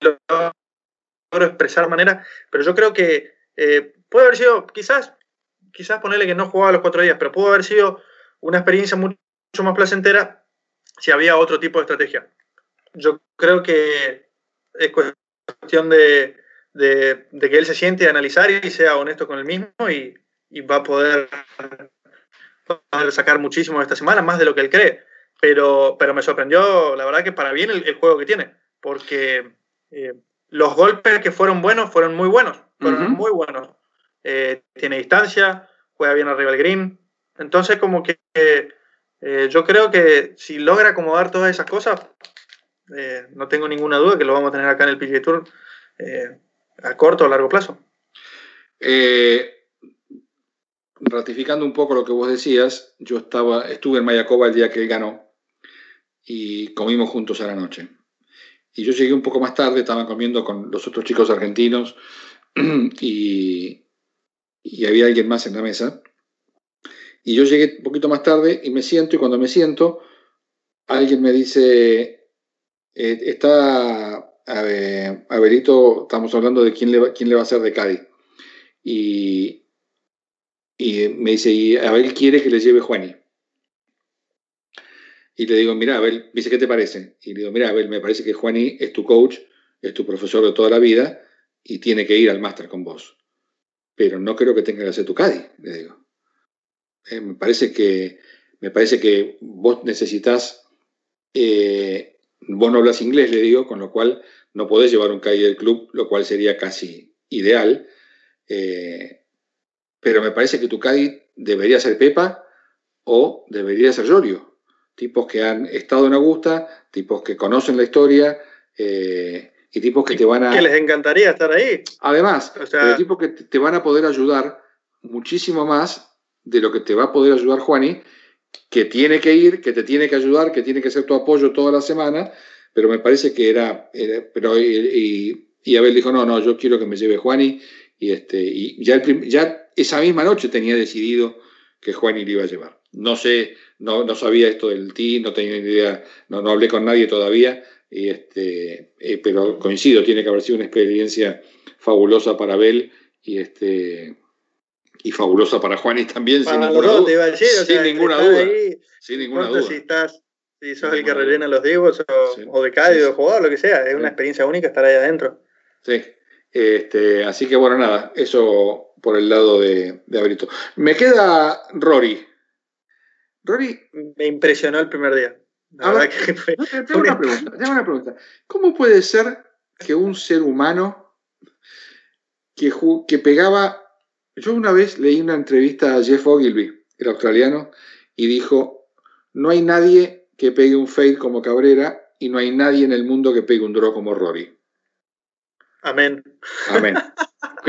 logro expresar manera, pero yo creo que eh, puede haber sido, quizás, quizás ponerle que no jugaba los cuatro días, pero pudo haber sido una experiencia mucho, más placentera si había otro tipo de estrategia. Yo creo que es cuestión de, de, que él se siente a analizar y sea honesto con él mismo y, va a poder, sacar muchísimo esta semana, más de lo que él cree. Pero, pero me sorprendió, la verdad, que para bien el, juego que tiene, porque eh, los golpes que fueron buenos fueron muy buenos, fueron muy buenos. Eh, tiene distancia, juega bien arriba el green. Entonces, como que eh, yo creo que si logra acomodar todas esas cosas, no tengo ninguna duda que lo vamos a tener acá en el PGA Tour a corto o largo plazo. Ratificando un poco lo que vos decías, yo estaba, estuve en Mayacoba el día que él ganó y comimos juntos a la noche. Y yo llegué un poco más tarde, estaban comiendo con los otros chicos argentinos <clears throat> y, y había alguien más en la mesa. Y yo llegué un poquito más tarde y me siento y cuando me siento, alguien me dice, eh, está Abelito, estamos hablando de quién le va, quién le va a hacer de Cádiz. Y, y me dice, y Abel quiere que le lleve Juani. Y le digo, mira, Abel, dice, ¿qué te parece? Y le digo, mira, Abel, me parece que Juani es tu coach, es tu profesor de toda la vida y tiene que ir al máster con vos. Pero no creo que tenga que hacer tu Cádiz, le digo. Eh, me, parece que, me parece que vos necesitas eh, Vos no hablas inglés, le digo, con lo cual no podés llevar un calle del club, lo cual sería casi ideal. Eh, pero me parece que tu Cádiz debería ser Pepa o debería ser Llorio. Tipos que han estado en Augusta, tipos que conocen la historia eh, y tipos que te van a. Que les encantaría estar ahí. Además, tipos que te van a poder ayudar muchísimo más de lo que te va a poder ayudar Juani que tiene que ir, que te tiene que ayudar, que tiene que ser tu apoyo toda la semana, pero me parece que era, pero y, Abel dijo, no, no, yo quiero que me lleve Juani, y, este, y ya, ya esa misma noche tenía decidido que Juani le iba a llevar. No sé, no, no sabía esto del team, no tenía ni idea, no, no hablé con nadie todavía, y este, eh, pero coincido, tiene que haber sido una experiencia fabulosa para Abel, y este y fabulosa para Juanis también, sin ninguna duda. sin ninguna duda. sin ninguna duda. Si, estás, si sos el que rellena los divos o, de Cádiz o jugador, lo que sea, es una experiencia única estar ahí adentro. Sí. Este, así que bueno, nada, eso por el lado de, de Abrito. Me queda Rory. Rory. Me impresionó el primer día. <laughs> tengo, una pregunta, tengo una pregunta. ¿Cómo puede ser que un ser humano que, que pegaba yo una vez leí una entrevista a Jeff Ogilvy, el australiano, y dijo, no hay nadie que pegue un fade como Cabrera y no hay nadie en el mundo que pegue un draw como Rory. Amén. Amén. <laughs> ¿Ok?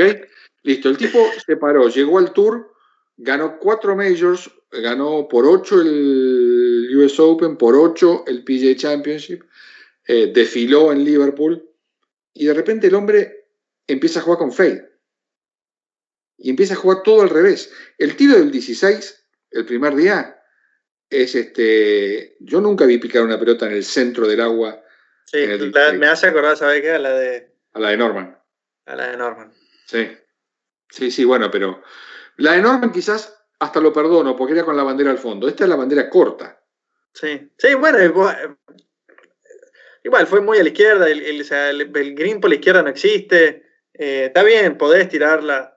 Listo, el tipo se paró, llegó al tour, ganó cuatro majors, ganó por ocho el US Open, por ocho el PGA Championship, eh, desfiló en Liverpool y de repente el hombre empieza a jugar con fade y empieza a jugar todo al revés. El tiro del 16, el primer día, es este. Yo nunca vi picar una pelota en el centro del agua. Sí, me hace acordar, ¿sabes qué? A la de. A la de Norman. A la de Norman. Sí. Sí, sí, bueno, pero. La de Norman quizás hasta lo perdono, porque era con la bandera al fondo. Esta es la bandera corta. Sí, sí, bueno, igual fue muy a la izquierda, el, el, green por la izquierda no existe. Eh, está bien, podés tirarla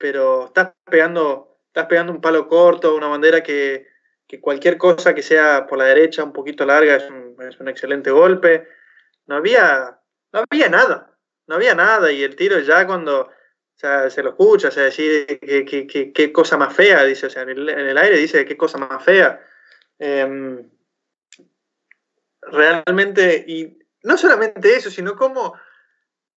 pero estás pegando, estás pegando un palo corto, una bandera que, cualquier cosa que sea por la derecha un poquito larga es un, excelente golpe. No había, no había nada, no había nada. Y el tiro ya cuando se lo escucha, o sea, decir qué cosa más fea, dice, o sea, en el, aire dice qué cosa más fea. Em, realmente, y no solamente eso, sino cómo,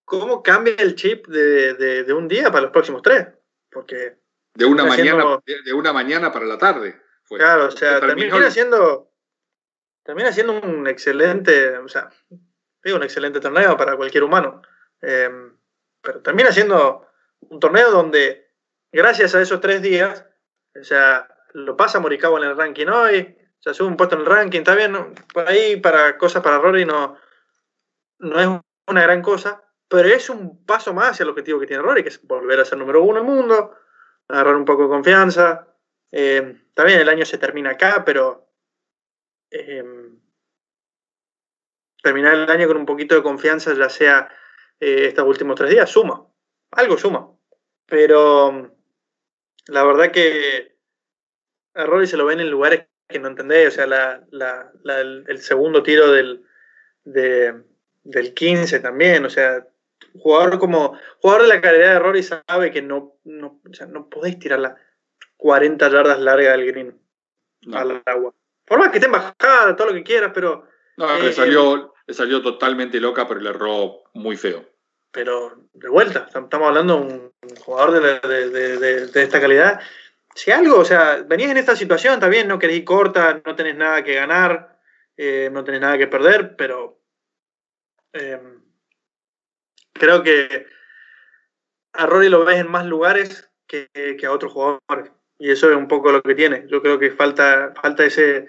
cómo cambia el chip de un día para los próximos tres porque... De una, mañana, de una mañana para la tarde. claro, o sea, termina siendo, termina siendo un excelente, o sea, digo, un excelente torneo para cualquier humano. Em, pero termina siendo un torneo donde, gracias a esos tres días, o sea, lo pasa Morikawa en el ranking hoy, se sube un puesto en el ranking, está bien, para cosas para Rory no, no es una gran cosa, pero es un paso más hacia el objetivo que tiene Rory, que es volver a ser número uno en el mundo, agarrar un poco de confianza. Eh, bien, el año se termina acá, pero eh, terminar el año con un poquito de confianza, ya sea eh, estos últimos tres días, suma, algo suma. Pero la verdad que a Rory se lo ven en lugares que no entendés, o sea, el, segundo tiro del, del 15 también, o sea, jugador como jugador de la calidad de Rory sabe que no, no, no podéis tirar las 40 yardas largas del green al agua. Por más que esté en bajada, todo lo que quieras, pero. No, le, eh, salió, le salió totalmente loca, pero le erró muy feo. Pero de vuelta, estamos hablando de un jugador de, esta calidad. Si algo, o sea, venís en esta situación, está bien, no querés ir corta, no tenés nada que ganar, eh, no tenés nada que perder, pero eh, creo que a Rory lo ves en más lugares que, a otros jugadores. Y eso es un poco lo que tiene. Yo creo que falta, falta ese,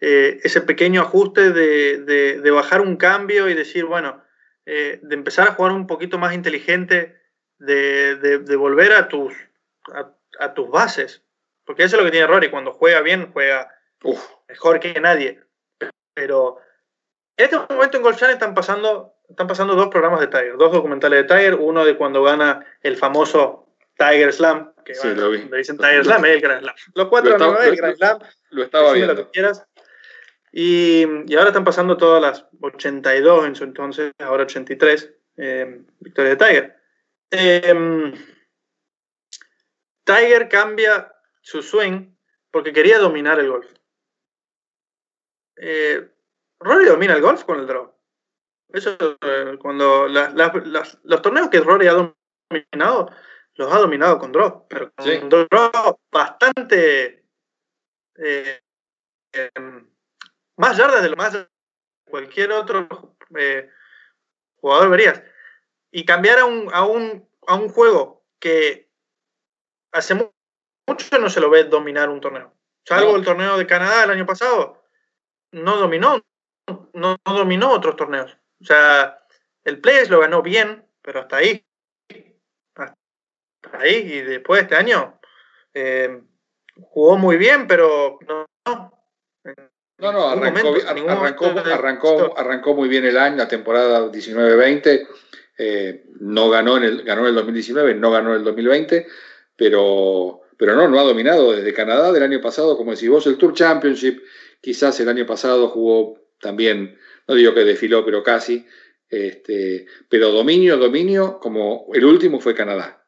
eh, ese pequeño ajuste de, bajar un cambio y decir, bueno, eh, de empezar a jugar un poquito más inteligente, de, volver a tus, a, tus bases. Porque eso es lo que tiene Rory. Cuando juega bien, juega mejor que nadie. Pero en este momento en Golf Channel están pasando están pasando dos programas de Tiger, dos documentales de Tiger, uno de cuando gana el famoso Tiger Slam, que sí, lo vi. le dicen Tiger Slam, es el Grand Slam. Los cuatro no el Grand Slam. Lo estaba viendo. Lo que quieras. Y, y, ahora están pasando todas las 82 en su entonces, ahora 83, eh, victoria de Tiger. Eh, Tiger cambia su swing porque quería dominar el golf. Eh, Rory domina el golf con el draw. Eso, eh, cuando los torneos que Rory ha dominado, los ha dominado con drop, pero con un drop bastante eh, em, más yardas de lo más cualquier otro jugador verías. Y cambiar a un, a, un, a un juego que hace mucho no se lo ve dominar un torneo. Salvo el torneo de Canadá el año pasado, no dominó, no dominó otros torneos. O sea, el Players lo ganó bien, pero hasta ahí. Hasta ahí. Y después de este año eh, jugó muy bien, pero no. No, no, arrancó, arrancó, arrancó, muy bien el año, la temporada 19-20. Eh, no ganó en, el, ganó en el 2019, no ganó en el 2020, pero, pero no, no ha dominado desde Canadá del año pasado, como decís vos, el Tour Championship. Quizás el año pasado jugó también no digo que desfiló, pero casi, este, pero dominio, dominio, como el último fue Canadá.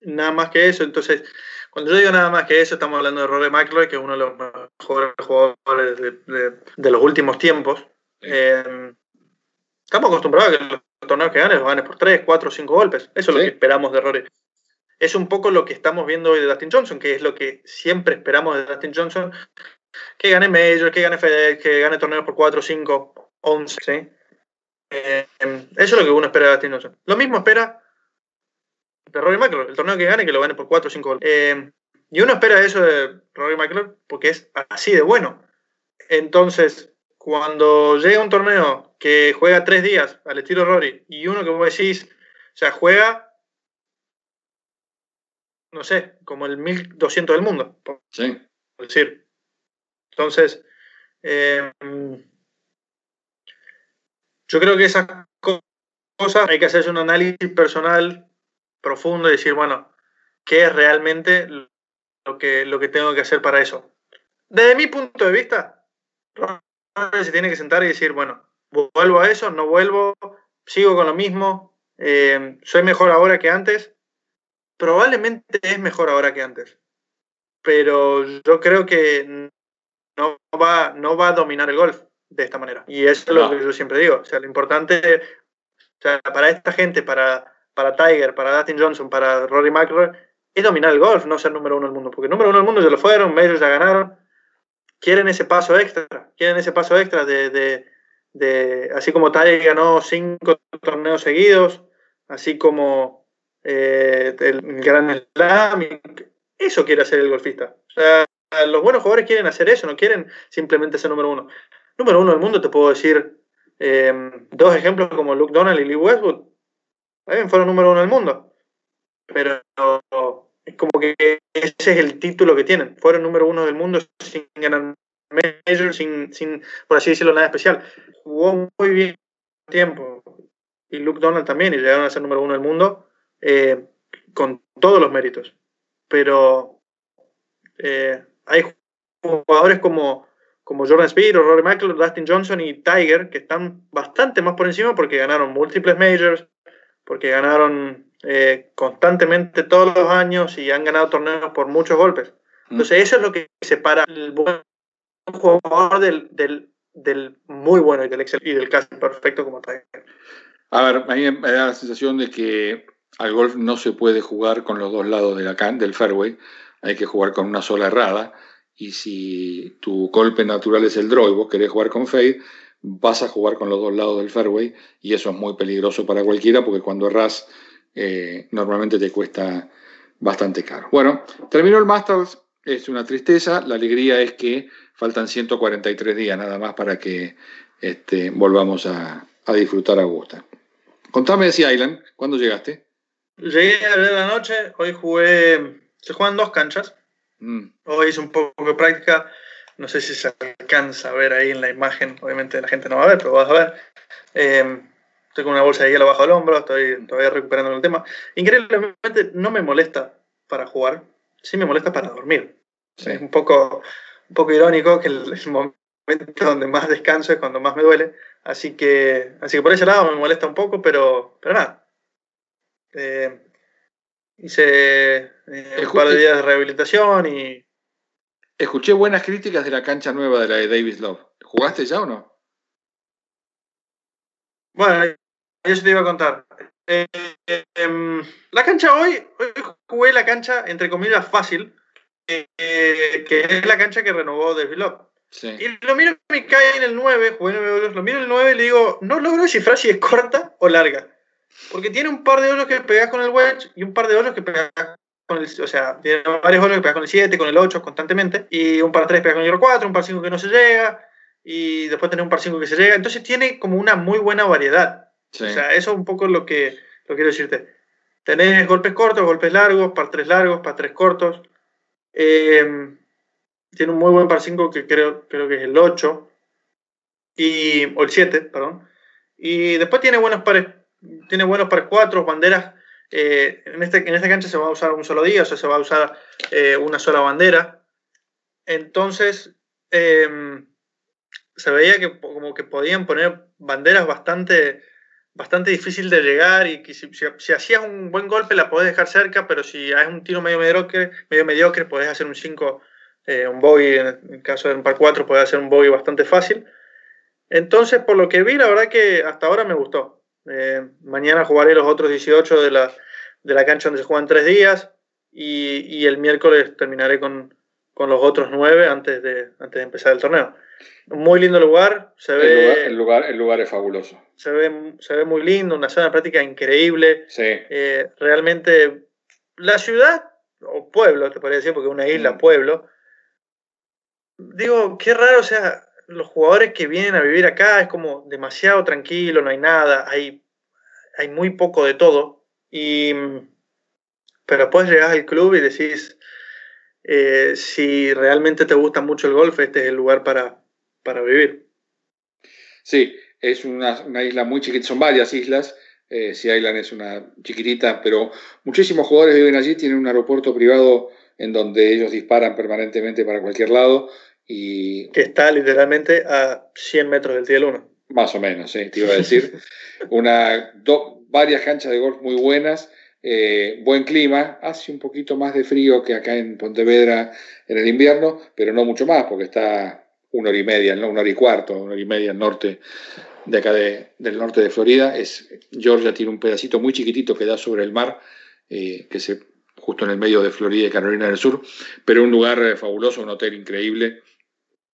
Nada más que eso, entonces, cuando yo digo nada más que eso, estamos hablando de Rory McIlroy, que es uno de los mejores jugadores de, los últimos tiempos. Eh, estamos acostumbrados a que los torneos que ganes los ganes por 3, 4, 5 golpes. Eso es lo que esperamos de Rory. Es un poco lo que estamos viendo hoy de Dustin Johnson, que es lo que siempre esperamos de Dustin Johnson, que gane Major, que gane FedEx, que gane torneos por 4, 5, 11, ¿sí? Eh, eso es lo que uno espera de Dustin Johnson. Lo mismo espera de Rory McIlroy, el torneo que gane, que lo gane por 4 o 5 goles. Eh, y uno espera eso de Rory McIlroy porque es así de bueno. Entonces, cuando llega un torneo que juega 3 días al estilo Rory y uno que vos decís, o sea, juega, no sé, como el 1200 del mundo. Sí. Por decir, entonces, em, yo creo que esas cosas hay que hacerse un análisis personal profundo y decir, bueno, ¿qué es realmente lo que, lo que tengo que hacer para eso? Desde mi punto de vista, se tiene que sentar y decir, bueno, vuelvo a eso, no vuelvo, sigo con lo mismo, em, soy mejor ahora que antes. Probablemente es mejor ahora que antes. Pero yo creo que no va, no va a dominar el golf de esta manera. Y eso es lo que yo siempre digo. O sea, lo importante, o sea, para esta gente, para, para Tiger, para Dustin Johnson, para Rory McIlroy, es dominar el golf, no ser número uno del mundo. Porque número uno del mundo ya lo fueron, ellos ya ganaron. Quieren ese paso extra, quieren ese paso extra de, de, de así como Tiger ganó cinco torneos seguidos, así como eh, el Gran Slam. Eso quiere hacer el golfista. O sea, los buenos jugadores quieren hacer eso, no quieren simplemente ser número uno. Número uno del mundo, te puedo decir em, dos ejemplos como Luke Donald y Lee Westwood. También fueron número uno del mundo. Pero como que ese es el título que tienen. Fueron número uno del mundo sin ganar major, sin, sin, por así decirlo, nada especial. Jugó muy bien tiempo. Y Luke Donald también, y llegaron a ser número uno del mundo eh, con todos los méritos. Pero eh, hay jugadores como, como Jordan Speed o Rory McIlroy, Dustin Johnson y Tiger que están bastante más por encima porque ganaron múltiples majors, porque ganaron eh, constantemente todos los años y han ganado torneos por muchos golpes. Mm. Entonces eso es lo que separa el buen jugador del, del, muy bueno y del, y del casi perfecto como Tiger. A ver, a mí me da la sensación de que al golf no se puede jugar con los dos lados de la del fairway, hay que jugar con una sola errada. Y si tu golpe natural es el draw y vos querés jugar con fade, vas a jugar con los dos lados del fairway y eso es muy peligroso para cualquiera porque cuando erras eh, normalmente te cuesta bastante caro. Bueno, terminó el Masters, es una tristeza, la alegría es que faltan 143 días nada más para que este, volvamos a, disfrutar a gusto. Contame de Sea Island, ¿cuándo llegaste? Llegué de la noche, hoy jugué, se juegan dos canchas, mm. hoy hice un poco de práctica, no sé si se alcanza a ver ahí en la imagen, obviamente la gente no va a ver, pero vas a ver. Eh, Estoy con una bolsa de hielo bajo el hombro, estoy todavía recuperando el tema. Increíblemente no me molesta para jugar, sí me molesta para dormir. Es un poco, un poco irónico que el, momento donde más descanso es cuando más me duele. Así que, así que por ese lado me molesta un poco, pero, pero nada. Eh, hice eh, un par de días de rehabilitación y... Escuché buenas críticas de la cancha nueva de la de Davis Love. ¿Jugaste ya o no? Bueno, eso te iba a contar. Eh, em, la cancha hoy, hoy jugué la cancha, entre comillas, fácil, eh, que es la cancha que renovó de Sí. Y lo miro me cae en el 9, jugué 9 hoyos, lo miro en el 9 y le digo, no logro descifrar si es corta o larga. Porque tiene un par de hoyos que pegas con el wedge y un par de hoyos que pegas con el. O sea, tiene varios hoyos que pegas con el 7, con el 8 constantemente. Y un par 3 pegas con el 4, un par 5 que no se llega. Y después tiene un par 5 que se llega. Entonces tiene como una muy buena variedad. O sea, eso es un poco lo que lo quiero decirte. Tenés golpes cortos, golpes largos, par 3 largos, par 3 cortos. Eh, tiene un muy buen par 5 que creo, creo que es el 8. Y, o el 7, perdón. Y después tiene buenos pares, tiene buenos pares 4, banderas. Eh, en, este, en esta cancha se va a usar un solo día, o sea, se va a usar eh, una sola bandera. Entonces, se veía que como que podían poner banderas bastante bastante difícil de llegar y que si, hacías un buen golpe la podés dejar cerca, pero si haces un tiro medio mediocre, medio mediocre podés hacer un 5, eh, un bogey, en el caso de un par 4 podés hacer un bogey bastante fácil. Entonces, por lo que vi, la verdad que hasta ahora me gustó. Eh, mañana jugaré los otros 18 de la, de la cancha donde se juegan tres días y, y el miércoles terminaré con, con los otros 9 antes de, antes de empezar el torneo. Muy lindo lugar, se ve... El lugar, el lugar, es fabuloso. Se ve, se ve muy lindo, una zona de práctica increíble. Sí. Eh, realmente, la ciudad, o pueblo, te podría decir, porque es una isla, mm. pueblo. Digo, qué raro, o sea, los jugadores que vienen a vivir acá es como demasiado tranquilo, no hay nada, hay, hay muy poco de todo. Y, pero después llegar al club y decís, eh, si realmente te gusta mucho el golf, este es el lugar para, para vivir. Sí, es una, isla muy chiquita, son varias islas. Eh, Sea Island es una chiquitita, pero muchísimos jugadores viven allí, tienen un aeropuerto privado en donde ellos disparan permanentemente para cualquier lado. Y... Que está literalmente a 100 metros del cielo 1. Más o menos, sí, te iba a decir. <laughs> una, varias canchas de golf muy buenas, eh, buen clima, hace un poquito más de frío que acá en Pontevedra en el invierno, pero no mucho más, porque está una hora y media, ¿no? una hora y cuarto, una hora y media al norte de acá del norte de Florida. Es, Georgia tiene un pedacito muy chiquitito que da sobre el mar, eh, que es justo en el medio de Florida y Carolina del Sur, pero un lugar eh, fabuloso, un hotel increíble.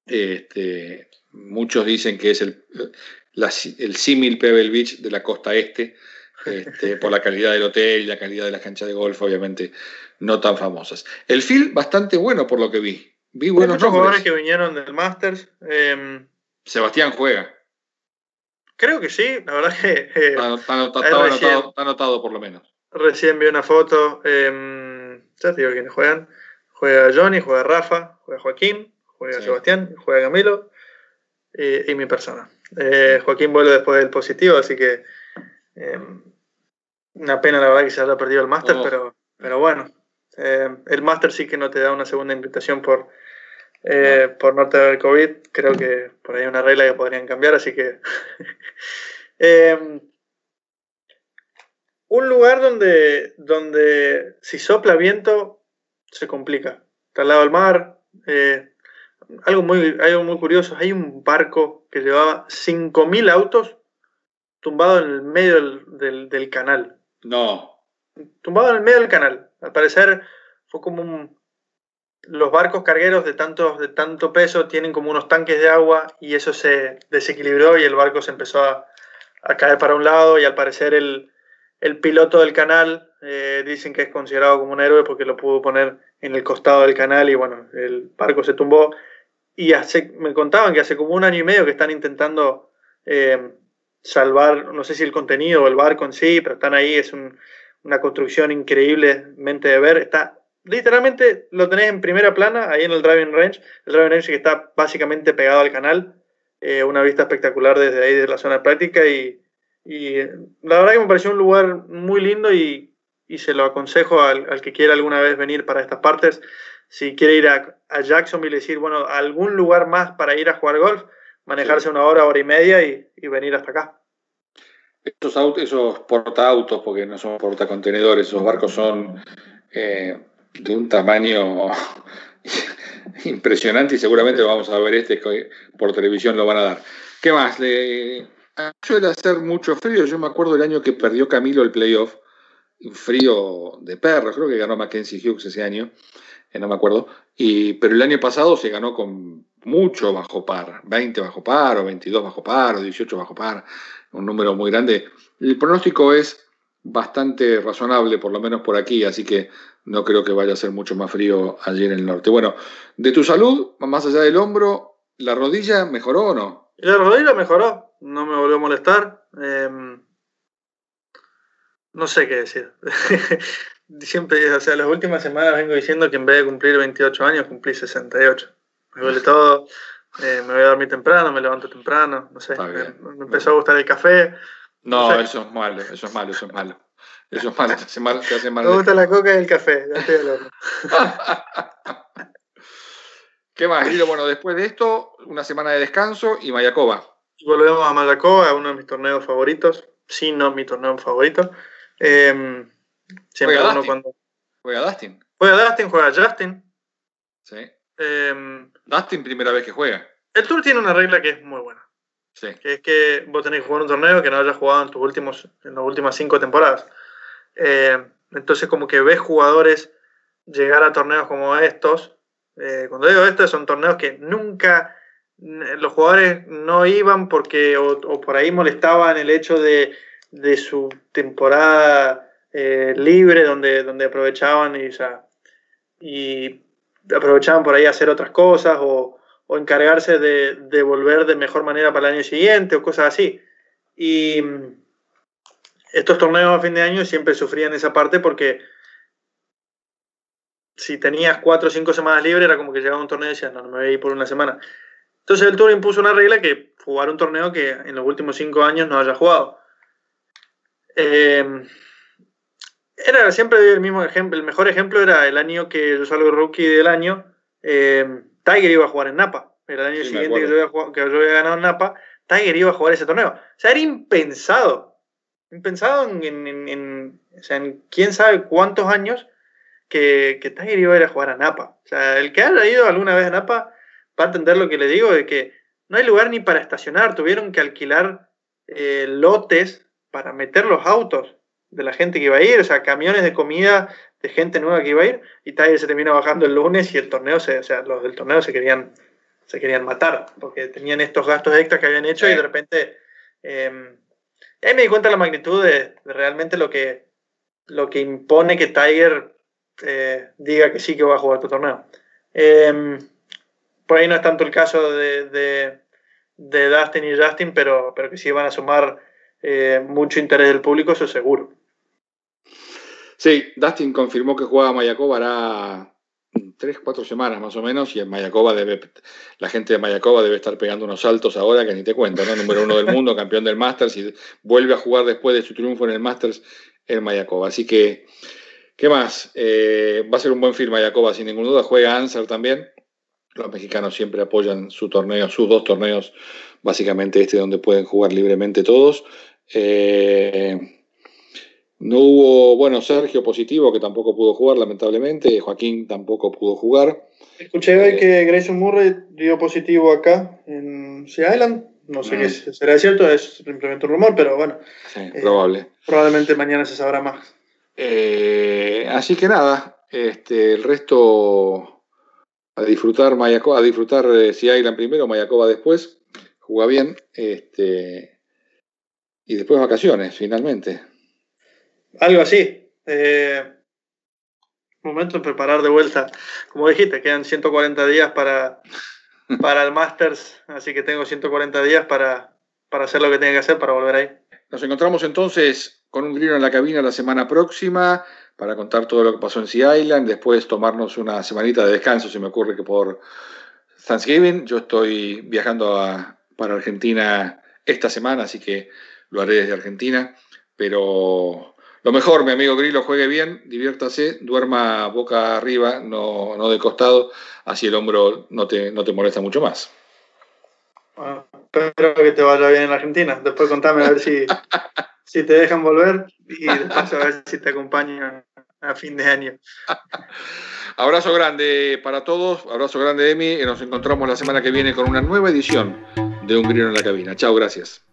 Este, muchos dicen que es el, el símil Pebble Beach de la costa este, este, <laughs> por la calidad del hotel y la calidad de las canchas de golf, obviamente no tan famosas. El field bastante bueno por lo que vi. Vi buenos muchos jugadores que vinieron del Masters. Em, Sebastián juega. Creo que sí, la verdad que. Eh, está, anotado, por lo menos. Recién vi una foto. Eh, ya te digo quiénes juegan. Juega Johnny, juega Rafa, juega Joaquín, juega Sebastián, juega Camilo y, mi persona. Eh, Joaquín vuelve después del positivo, así que. Em, una pena la verdad que se haya perdido el máster, oh. pero, pero bueno. el máster sí que no te da una segunda invitación por, eh, por no tener COVID. Creo que por ahí hay una regla que podrían cambiar, así que. <laughs> Em, un lugar donde, donde si sopla viento se complica. Está al lado del mar. Eh, algo, muy, algo muy curioso: hay un barco que llevaba 5.000 autos tumbado en el medio del, del canal. No. Tumbado en el medio del canal. Al parecer fue como un, los barcos cargueros de tanto, de tanto peso tienen como unos tanques de agua y eso se desequilibró y el barco se empezó a, caer para un lado y al parecer el, piloto del canal eh, dicen que es considerado como un héroe porque lo pudo poner en el costado del canal y bueno, el barco se tumbó. Y hace, me contaban que hace como un año y medio que están intentando eh, salvar, no sé si el contenido o el barco en sí, pero están ahí, es una construcción increíblemente de ver, está literalmente lo tenés en primera plana, ahí en el driving range. El driving range que está básicamente pegado al canal. Eh, una vista espectacular desde ahí, de la zona práctica. Y, la verdad que me pareció un lugar muy lindo y, se lo aconsejo al, que quiera alguna vez venir para estas partes. Si quiere ir a, Jacksonville y decir, bueno, algún lugar más para ir a jugar golf, manejarse una hora, hora y media y, venir hasta acá. Estos autos, esos portaautos, porque no son portacontenedores, esos barcos son eh, de un tamaño <laughs> impresionante y seguramente vamos a ver este que por televisión lo van a dar. ¿Qué más? Le, suele hacer mucho frío. Yo me acuerdo el año que perdió Camilo el playoff, frío de perro, creo que ganó Mackenzie Hughes ese año, eh, no me acuerdo, y, pero el año pasado se ganó con mucho bajo par, 20 bajo par o 22 bajo par o 18 bajo par, un número muy grande. El pronóstico es bastante razonable, por lo menos por aquí, así que no creo que vaya a ser mucho más frío allí en el norte. Bueno, de tu salud, más allá del hombro, ¿la rodilla mejoró o no? La rodilla mejoró, no me volvió a molestar. Em, no sé qué decir. <laughs> Siempre, o sea, las últimas semanas vengo diciendo que en vez de cumplir 28 años, cumplí 68. Me duele todo, eh, me voy a dormir temprano, me levanto temprano, no sé. Me, empezó a gustar el café. No, eso es malo, eso es malo, eso es malo. Eso es malo, te hace mal. Te hace mal Me gusta la coca y el café, ya estoy hablando. <laughs> ¿Qué más, Guido? Bueno, después de esto, una semana de descanso y Mayacoba. Volvemos a Mayacoba, uno de mis torneos favoritos. Sí, no mi torneo favorito. Eh, siempre juega uno cuando. Juega Dustin. Juega Dustin, juega Justin. Sí. Eh, Dustin, primera vez que juega. El Tour tiene una regla que es muy buena. Sí. Que es que vos tenés que jugar un torneo que no hayas jugado en tus últimos, en las últimas cinco temporadas. Eh, entonces como que ves jugadores llegar a torneos como estos. Eh, cuando digo esto, son torneos que nunca los jugadores no iban porque o, por ahí molestaban el hecho de, su temporada eh, libre donde, donde aprovechaban y, y aprovechaban por ahí hacer otras cosas o, encargarse de, de, volver de mejor manera para el año siguiente o cosas así. Y estos torneos a fin de año siempre sufrían esa parte porque si tenías cuatro o cinco semanas libres era como que llegaba un torneo y decías, no, no me voy a ir por una semana. Entonces el Tour impuso una regla que jugar un torneo que en los últimos cinco años no haya jugado. Eh, era siempre el mismo ejemplo, el mejor ejemplo era el año que yo salgo rookie del año, eh, Tiger iba a jugar en Napa. El año siguiente que yo, que yo había ganado en Napa, Tiger iba a jugar ese torneo. O sea, era impensado pensado en, en, o sea, en quién sabe cuántos años que, que Tiger iba a ir a jugar a Napa. O sea, el que haya ido alguna vez a Napa va a entender lo que le digo, de que no hay lugar ni para estacionar, tuvieron que alquilar eh, lotes para meter los autos de la gente que iba a ir, o sea, camiones de comida de gente nueva que iba a ir, y Tiger se termina bajando el lunes y el torneo, se, o sea, los del torneo se querían, se querían matar, porque tenían estos gastos extras que habían hecho y de repente... Em, ahí me di cuenta de la magnitud de, realmente lo que, lo que impone que Tiger eh, diga que sí que va a jugar este torneo. Em, por ahí no es tanto el caso de, de, de Dustin y Justin, pero, pero que sí van a sumar eh, mucho interés del público, eso seguro. Sí, Dustin confirmó que juega Mayakova hará tres, cuatro semanas más o menos, y en Mayakova debe, la gente de Mayakova debe estar pegando unos saltos ahora que ni te cuento, ¿no? Número uno del <laughs> mundo, campeón del Masters, y vuelve a jugar después de su triunfo en el Masters en Mayakova. Así que, ¿qué más? Eh, va a ser un buen film Mayakova, sin ninguna duda. Juega Answer también. Los mexicanos siempre apoyan su torneo, sus dos torneos, básicamente este donde pueden jugar libremente todos. Eh, no hubo, bueno, Sergio positivo, que tampoco pudo jugar, lamentablemente. Joaquín tampoco pudo jugar. Escuché hoy que Grayson Murray dio positivo acá en Sea Island. No sé qué mm. será cierto, es simplemente un rumor, pero bueno. Sí, eh, probable. Probablemente mañana se sabrá más. Eh, así que nada, este, el resto a disfrutar Mayacoba, a disfrutar eh, Sea Island primero, Mayacoba después. Juega bien. Este, y después vacaciones, finalmente. Algo así. Eh, momento de preparar de vuelta. Como dijiste, quedan 140 días para, <laughs> para el Masters, así que tengo 140 días para, para hacer lo que tenga que hacer para volver ahí. Nos encontramos entonces con un grino en la cabina la semana próxima para contar todo lo que pasó en Sea Island, después tomarnos una semanita de descanso, se me ocurre que por Thanksgiving. Yo estoy viajando para Argentina esta semana, así que lo haré desde Argentina, pero lo mejor, mi amigo Grillo, juegue bien, diviértase, duerma boca arriba, no, no de costado, así el hombro no te, no te molesta mucho más. Bueno, espero que te vaya bien en Argentina. Después contame a ver si, <laughs> si te dejan volver y después a ver si te acompañan a fin de año. Abrazo grande para todos, abrazo grande Emi, y nos encontramos la semana que viene con una nueva edición de Un Grino en la Cabina. Chao, gracias.